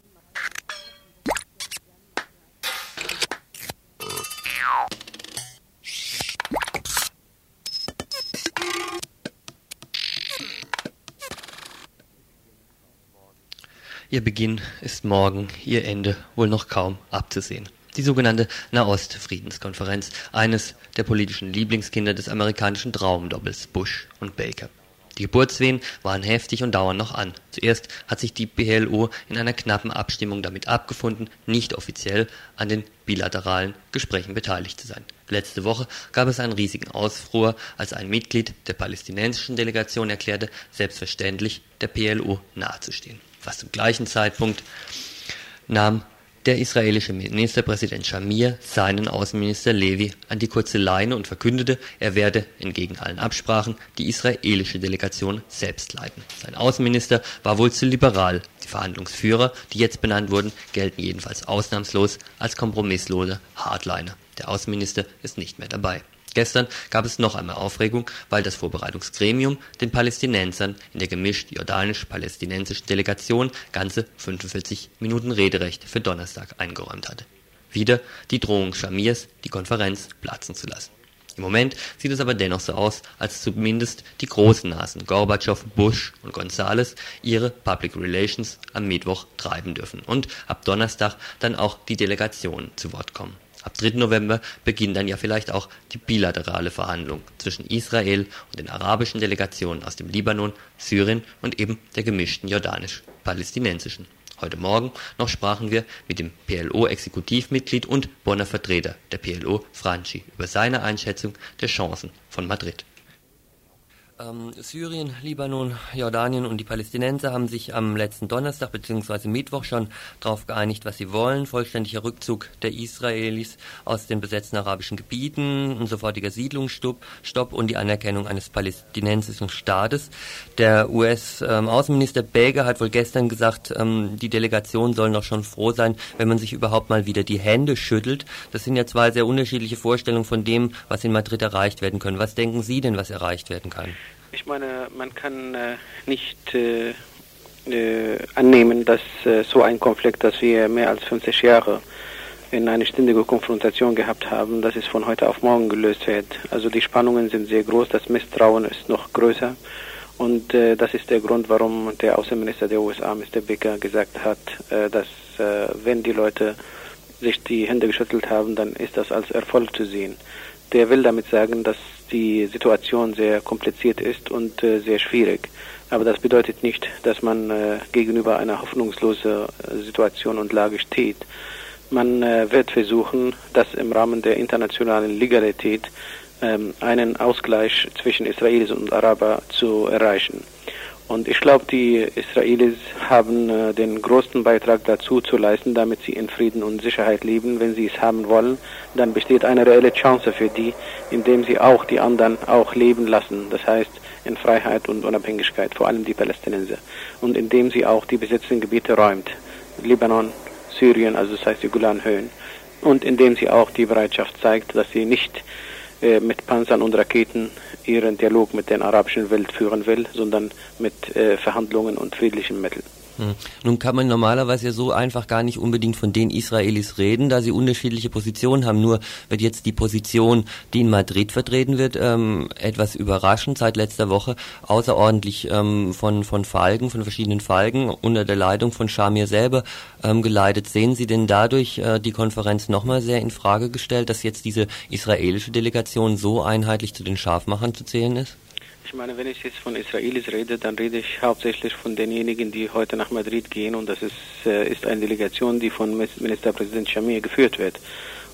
Ihr Beginn ist morgen, ihr Ende wohl noch kaum abzusehen die sogenannte Nahost-Friedenskonferenz, eines der politischen Lieblingskinder des amerikanischen Traumdoppels Bush und Baker. Die Geburtswehen waren heftig und dauern noch an. Zuerst hat sich die PLO in einer knappen Abstimmung damit abgefunden, nicht offiziell an den bilateralen Gesprächen beteiligt zu sein. Letzte Woche gab es einen riesigen Ausfruhr, als ein Mitglied der palästinensischen Delegation erklärte, selbstverständlich der PLO nahezustehen. Fast zum gleichen Zeitpunkt nahm der israelische Ministerpräsident Shamir seinen Außenminister Levi an die kurze Leine und verkündete, er werde, entgegen allen Absprachen, die israelische Delegation selbst leiten. Sein Außenminister war wohl zu liberal. Die Verhandlungsführer, die jetzt benannt wurden, gelten jedenfalls ausnahmslos als kompromisslose Hardliner. Der Außenminister ist nicht mehr dabei. Gestern gab es noch einmal Aufregung, weil das Vorbereitungsgremium den Palästinensern in der gemischt jordanisch-palästinensischen Delegation ganze 45 Minuten Rederecht für Donnerstag eingeräumt hatte. Wieder die Drohung Shamirs, die Konferenz platzen zu lassen. Im Moment sieht es aber dennoch so aus, als zumindest die großen Nasen Gorbatschow, Bush und Gonzales ihre Public Relations am Mittwoch treiben dürfen und ab Donnerstag dann auch die Delegationen zu Wort kommen. Ab 3. November beginnen dann ja vielleicht auch die bilaterale Verhandlung zwischen Israel und den arabischen Delegationen aus dem Libanon, Syrien und eben der gemischten jordanisch-palästinensischen. Heute Morgen noch sprachen wir mit dem PLO-Exekutivmitglied und Bonner Vertreter der PLO, Franchi, über seine Einschätzung der Chancen von Madrid. Ähm, Syrien, Libanon, Jordanien und die Palästinenser haben sich am letzten Donnerstag bzw. Mittwoch schon darauf geeinigt, was sie wollen. Vollständiger Rückzug der Israelis aus den besetzten arabischen Gebieten, ein sofortiger Siedlungsstopp Stopp und die Anerkennung eines palästinensischen Staates. Der US-Außenminister Bäger hat wohl gestern gesagt, ähm, die Delegation soll noch schon froh sein, wenn man sich überhaupt mal wieder die Hände schüttelt. Das sind ja zwei sehr unterschiedliche Vorstellungen von dem, was in Madrid erreicht werden können. Was denken Sie denn, was erreicht werden kann? Ich meine, man kann äh, nicht äh, äh, annehmen, dass äh, so ein Konflikt, das wir mehr als 50 Jahre in eine ständige Konfrontation gehabt haben, dass es von heute auf morgen gelöst wird. Also die Spannungen sind sehr groß, das Misstrauen ist noch größer. Und äh, das ist der Grund, warum der Außenminister der USA, Mr. Baker, gesagt hat, äh, dass äh, wenn die Leute sich die Hände geschüttelt haben, dann ist das als Erfolg zu sehen. Der will damit sagen, dass die Situation sehr kompliziert ist und äh, sehr schwierig. Aber das bedeutet nicht, dass man äh, gegenüber einer hoffnungslosen äh, Situation und Lage steht. Man äh, wird versuchen, das im Rahmen der internationalen Legalität ähm, einen Ausgleich zwischen Israelis und Araber zu erreichen. Und ich glaube, die Israelis haben äh, den größten Beitrag dazu zu leisten, damit sie in Frieden und Sicherheit leben. Wenn sie es haben wollen, dann besteht eine reelle Chance für die, indem sie auch die anderen auch leben lassen. Das heißt, in Freiheit und Unabhängigkeit, vor allem die Palästinenser. Und indem sie auch die besetzten Gebiete räumt. Libanon, Syrien, also das heißt die Golanhöhen. Und indem sie auch die Bereitschaft zeigt, dass sie nicht äh, mit Panzern und Raketen ihren Dialog mit der arabischen Welt führen will, sondern mit äh, Verhandlungen und friedlichen Mitteln. Hm. Nun kann man normalerweise ja so einfach gar nicht unbedingt von den Israelis reden, da sie unterschiedliche Positionen haben. Nur wird jetzt die Position, die in Madrid vertreten wird, ähm, etwas überraschend seit letzter Woche außerordentlich ähm, von, von Falken, von verschiedenen Falken unter der Leitung von Shamir selber ähm, geleitet. Sehen Sie denn dadurch äh, die Konferenz nochmal sehr in Frage gestellt, dass jetzt diese israelische Delegation so einheitlich zu den Scharfmachern zu zählen ist? Ich meine, wenn ich jetzt von Israelis rede, dann rede ich hauptsächlich von denjenigen, die heute nach Madrid gehen und das ist, äh, ist eine Delegation, die von Ministerpräsident Shamir geführt wird.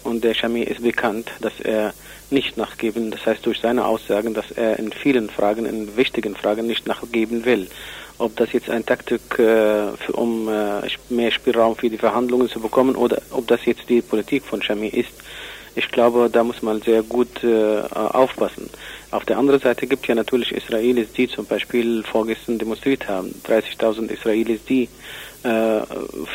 Und der Shamir ist bekannt, dass er nicht nachgeben, das heißt durch seine Aussagen, dass er in vielen Fragen, in wichtigen Fragen nicht nachgeben will. Ob das jetzt eine Taktik, äh, für, um äh, mehr Spielraum für die Verhandlungen zu bekommen oder ob das jetzt die Politik von Shamir ist, ich glaube, da muss man sehr gut äh, aufpassen. Auf der anderen Seite gibt es ja natürlich Israelis, die zum Beispiel vorgestern demonstriert haben. 30.000 Israelis, die äh,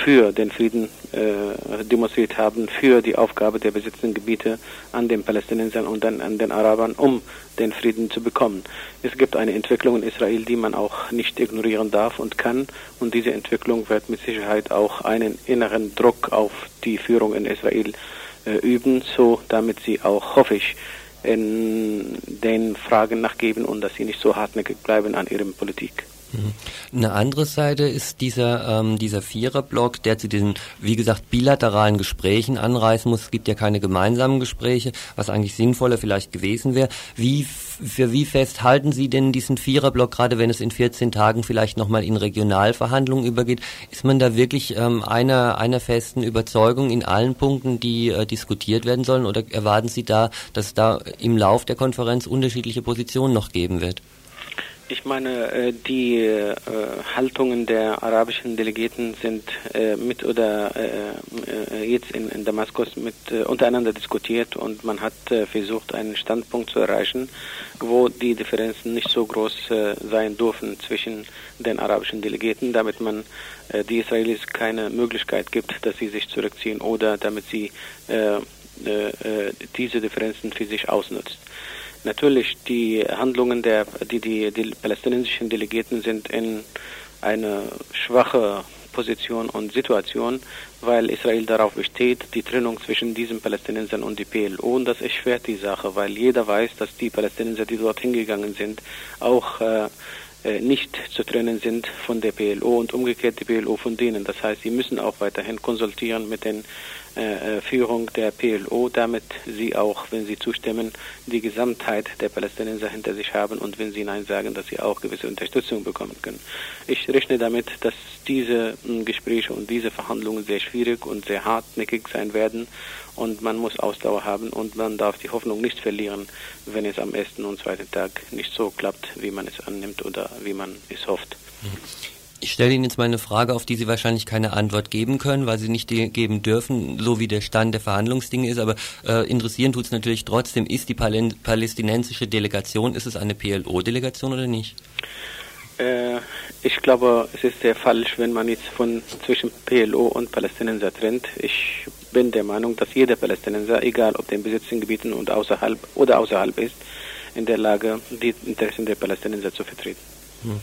für den Frieden äh, demonstriert haben, für die Aufgabe der besetzten Gebiete an den Palästinensern und dann an den Arabern, um den Frieden zu bekommen. Es gibt eine Entwicklung in Israel, die man auch nicht ignorieren darf und kann. Und diese Entwicklung wird mit Sicherheit auch einen inneren Druck auf die Führung in Israel äh, üben, so damit sie auch, hoffe ich, in den Fragen nachgeben und dass sie nicht so hartnäckig bleiben an ihrem Politik. Mhm. Eine andere Seite ist dieser, ähm, dieser Viererblock, der zu diesen, wie gesagt, bilateralen Gesprächen anreißen muss. Es gibt ja keine gemeinsamen Gespräche, was eigentlich sinnvoller vielleicht gewesen wäre. Wie, für wie fest halten Sie denn diesen Viererblock, gerade wenn es in 14 Tagen vielleicht nochmal in Regionalverhandlungen übergeht? Ist man da wirklich ähm, einer, einer festen Überzeugung in allen Punkten, die äh, diskutiert werden sollen? Oder erwarten Sie da, dass da im Lauf der Konferenz unterschiedliche Positionen noch geben wird? Ich meine, äh, die äh, Haltungen der arabischen Delegierten sind äh, mit oder jetzt in, Damaskus mit untereinander diskutiert und man hat versucht, einen Standpunkt zu erreichen, wo die Differenzen nicht so groß sein dürfen zwischen den arabischen Delegierten, damit man die Israelis keine Möglichkeit gibt, dass sie sich zurückziehen oder damit sie diese Differenzen für sich ausnutzt. Natürlich, die Handlungen der, die, die, die palästinensischen Delegierten sind in eine schwache Position und Situation, weil Israel darauf besteht, die Trennung zwischen diesen Palästinensern und die PLO. Und das erschwert die Sache, weil jeder weiß, dass die Palästinenser, die dort hingegangen sind, auch äh, äh, nicht zu trennen sind von der PLO und umgekehrt die PLO von denen. Das heißt, sie müssen auch weiterhin konsultieren mit den Führung der PLO, damit sie auch, wenn sie zustimmen, die Gesamtheit der Palästinenser hinter sich haben und wenn sie Nein sagen, dass sie auch gewisse Unterstützung bekommen können. Ich rechne damit, dass diese äh, Gespräche und diese Verhandlungen sehr schwierig und sehr hartnäckig sein werden und man muss Ausdauer haben und man darf die Hoffnung nicht verlieren, wenn es am ersten und zweiten Tag nicht so klappt, wie man es annimmt oder wie man es hofft. Ich stelle Ihnen jetzt mal eine Frage, auf die Sie wahrscheinlich keine Antwort geben können, weil Sie nicht geben dürfen, so wie der Stand der Verhandlungsdinge ist. Aber äh, interessieren tut es natürlich trotzdem, ist die palästinensische Delegation, ist es eine PLO-Delegation oder nicht? Äh, ich glaube, es ist sehr falsch, wenn man jetzt von zwischen PLO und Palästinenser trennt. Ich bin der Meinung, dass jeder Palästinenser, egal ob der in besetzten Gebieten und außerhalb oder außerhalb ist, in der Lage, die Interessen der Palästinenser zu vertreten. Hm.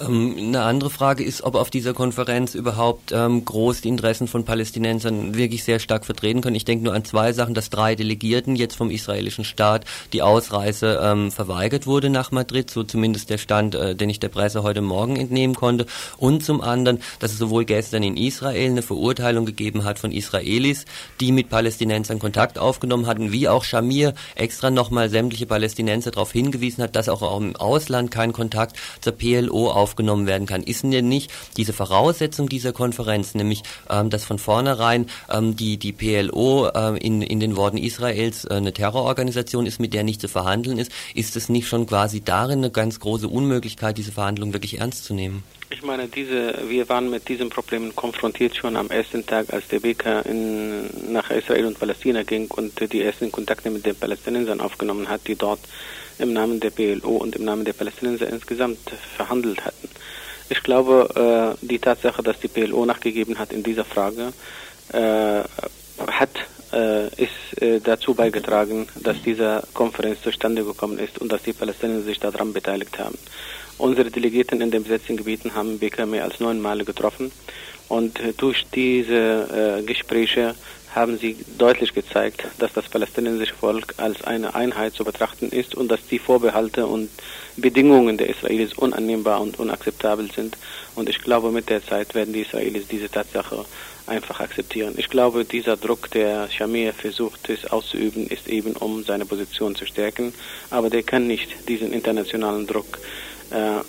Ähm, eine andere Frage ist, ob auf dieser Konferenz überhaupt ähm, groß die Interessen von Palästinensern wirklich sehr stark vertreten können. Ich denke nur an zwei Sachen, dass drei Delegierten jetzt vom israelischen Staat die Ausreise ähm, verweigert wurde nach Madrid, so zumindest der Stand, äh, den ich der Presse heute Morgen entnehmen konnte. Und zum anderen, dass es sowohl gestern in Israel eine Verurteilung gegeben hat von Israelis, die mit Palästinensern Kontakt aufgenommen hatten, wie auch Shamir extra nochmal sämtliche Palästinenser darauf hingewiesen hat, dass auch im Ausland kein Kontakt zur PLO auf aufgenommen werden kann. Ist denn nicht diese Voraussetzung dieser Konferenz, nämlich ähm, dass von vornherein ähm, die, die PLO äh, in, in den Worten Israels äh, eine Terrororganisation ist, mit der nicht zu verhandeln ist, ist es nicht schon quasi darin eine ganz große Unmöglichkeit, diese Verhandlungen wirklich ernst zu nehmen? Ich meine, diese, wir waren mit diesen Problemen konfrontiert schon am ersten Tag, als der BK in, nach Israel und Palästina ging und die ersten Kontakte mit den Palästinensern aufgenommen hat, die dort im Namen der PLO und im Namen der Palästinenser insgesamt verhandelt hatten. Ich glaube, äh, die Tatsache, dass die PLO nachgegeben hat in dieser Frage, äh, hat äh, ist dazu beigetragen, dass diese Konferenz zustande gekommen ist und dass die Palästinenser sich daran beteiligt haben. Unsere Delegierten in den besetzten Gebieten haben BK mehr als neun Male getroffen und durch diese Gespräche haben sie deutlich gezeigt, dass das palästinensische Volk als eine Einheit zu betrachten ist und dass die Vorbehalte und Bedingungen der Israelis unannehmbar und unakzeptabel sind. Und ich glaube, mit der Zeit werden die Israelis diese Tatsache einfach akzeptieren. Ich glaube, dieser Druck, der Shamir versucht es auszuüben, ist eben, um seine Position zu stärken. Aber der kann nicht diesen internationalen Druck äh, äh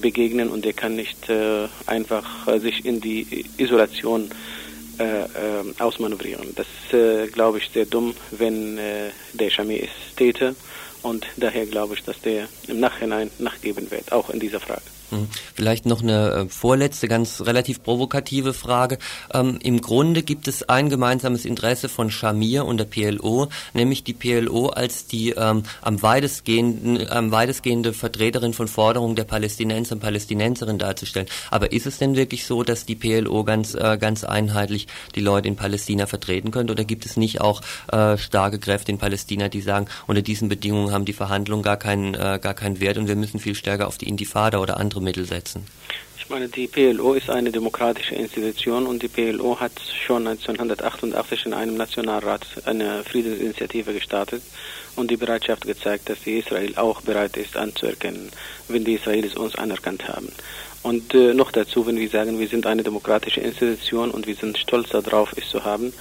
begegnen und der kann nicht äh, einfach äh, sich in die Isolation äh, äh, ausmanövrieren. Das ist, äh, glaube ich, sehr dumm, wenn äh, der Schami es täte. Und daher glaube ich, dass der im Nachhinein nachgeben wird, auch in dieser Frage. Hm. Vielleicht noch eine äh, vorletzte, ganz relativ provokative Frage. Ähm, Im Grunde gibt es ein gemeinsames Interesse von Shamir und der PLO, nämlich die PLO als die ähm, am, weitestgehenden, am weitestgehende Vertreterin von Forderungen der Palästinenser und Palästinenserinnen darzustellen. Aber ist es denn wirklich so, dass die PLO ganz, äh, ganz einheitlich die Leute in Palästina vertreten könnte? Oder gibt es nicht auch äh, starke Kräfte in Palästina, die sagen, unter diesen Bedingungen haben die Verhandlungen gar keinen, äh, gar keinen Wert und wir müssen viel stärker auf die Intifada oder andere Mittel setzen? Ich meine, die PLO ist eine demokratische Institution und die PLO hat schon 1988 in einem Nationalrat eine Friedensinitiative gestartet und die Bereitschaft gezeigt, dass die Israel auch bereit ist anzuerkennen, wenn die Israelis uns anerkannt haben. Und äh, noch dazu, wenn wir sagen, wir sind eine demokratische Institution und wir sind stolz darauf, es zu haben,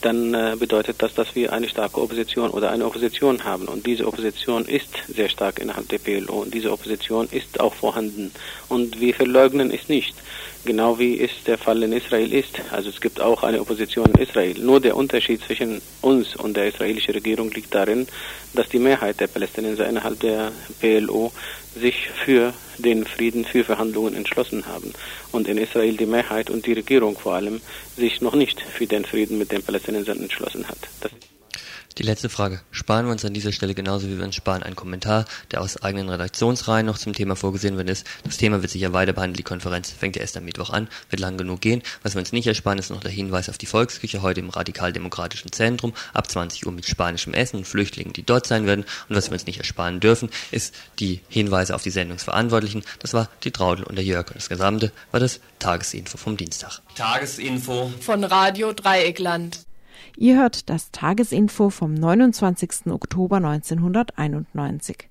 dann äh, bedeutet das, dass wir eine starke Opposition oder eine Opposition haben. Und diese Opposition ist sehr stark innerhalb der PLO und diese Opposition ist auch vorhanden. Und wir verleugnen es nicht genau wie es der Fall in Israel ist. Also es gibt auch eine Opposition in Israel. Nur der Unterschied zwischen uns und der israelischen Regierung liegt darin, dass die Mehrheit der Palästinenser innerhalb der PLO sich für den Frieden, für Verhandlungen entschlossen haben. Und in Israel die Mehrheit und die Regierung vor allem sich noch nicht für den Frieden mit den Palästinensern entschlossen hat. Das Die letzte Frage sparen wir uns an dieser Stelle genauso wie wir uns sparen einen Kommentar, der aus eigenen Redaktionsreihen noch zum Thema vorgesehen wird ist. Das Thema wird sicher weiter behandelt. Die Konferenz fängt ja erst am Mittwoch an, wird lang genug gehen. Was wir uns nicht ersparen, ist noch der Hinweis auf die Volksküche heute im Radikaldemokratischen Zentrum ab 20 Uhr mit spanischem Essen und Flüchtlingen, die dort sein werden. Und was wir uns nicht ersparen dürfen, ist die Hinweise auf die Sendungsverantwortlichen. Das war die Traudel und der Jörg. Und das Gesamte war das Tagesinfo vom Dienstag. Tagesinfo von Radio Dreieckland. Ihr hört das Tagesinfo vom 29. Oktober 1991.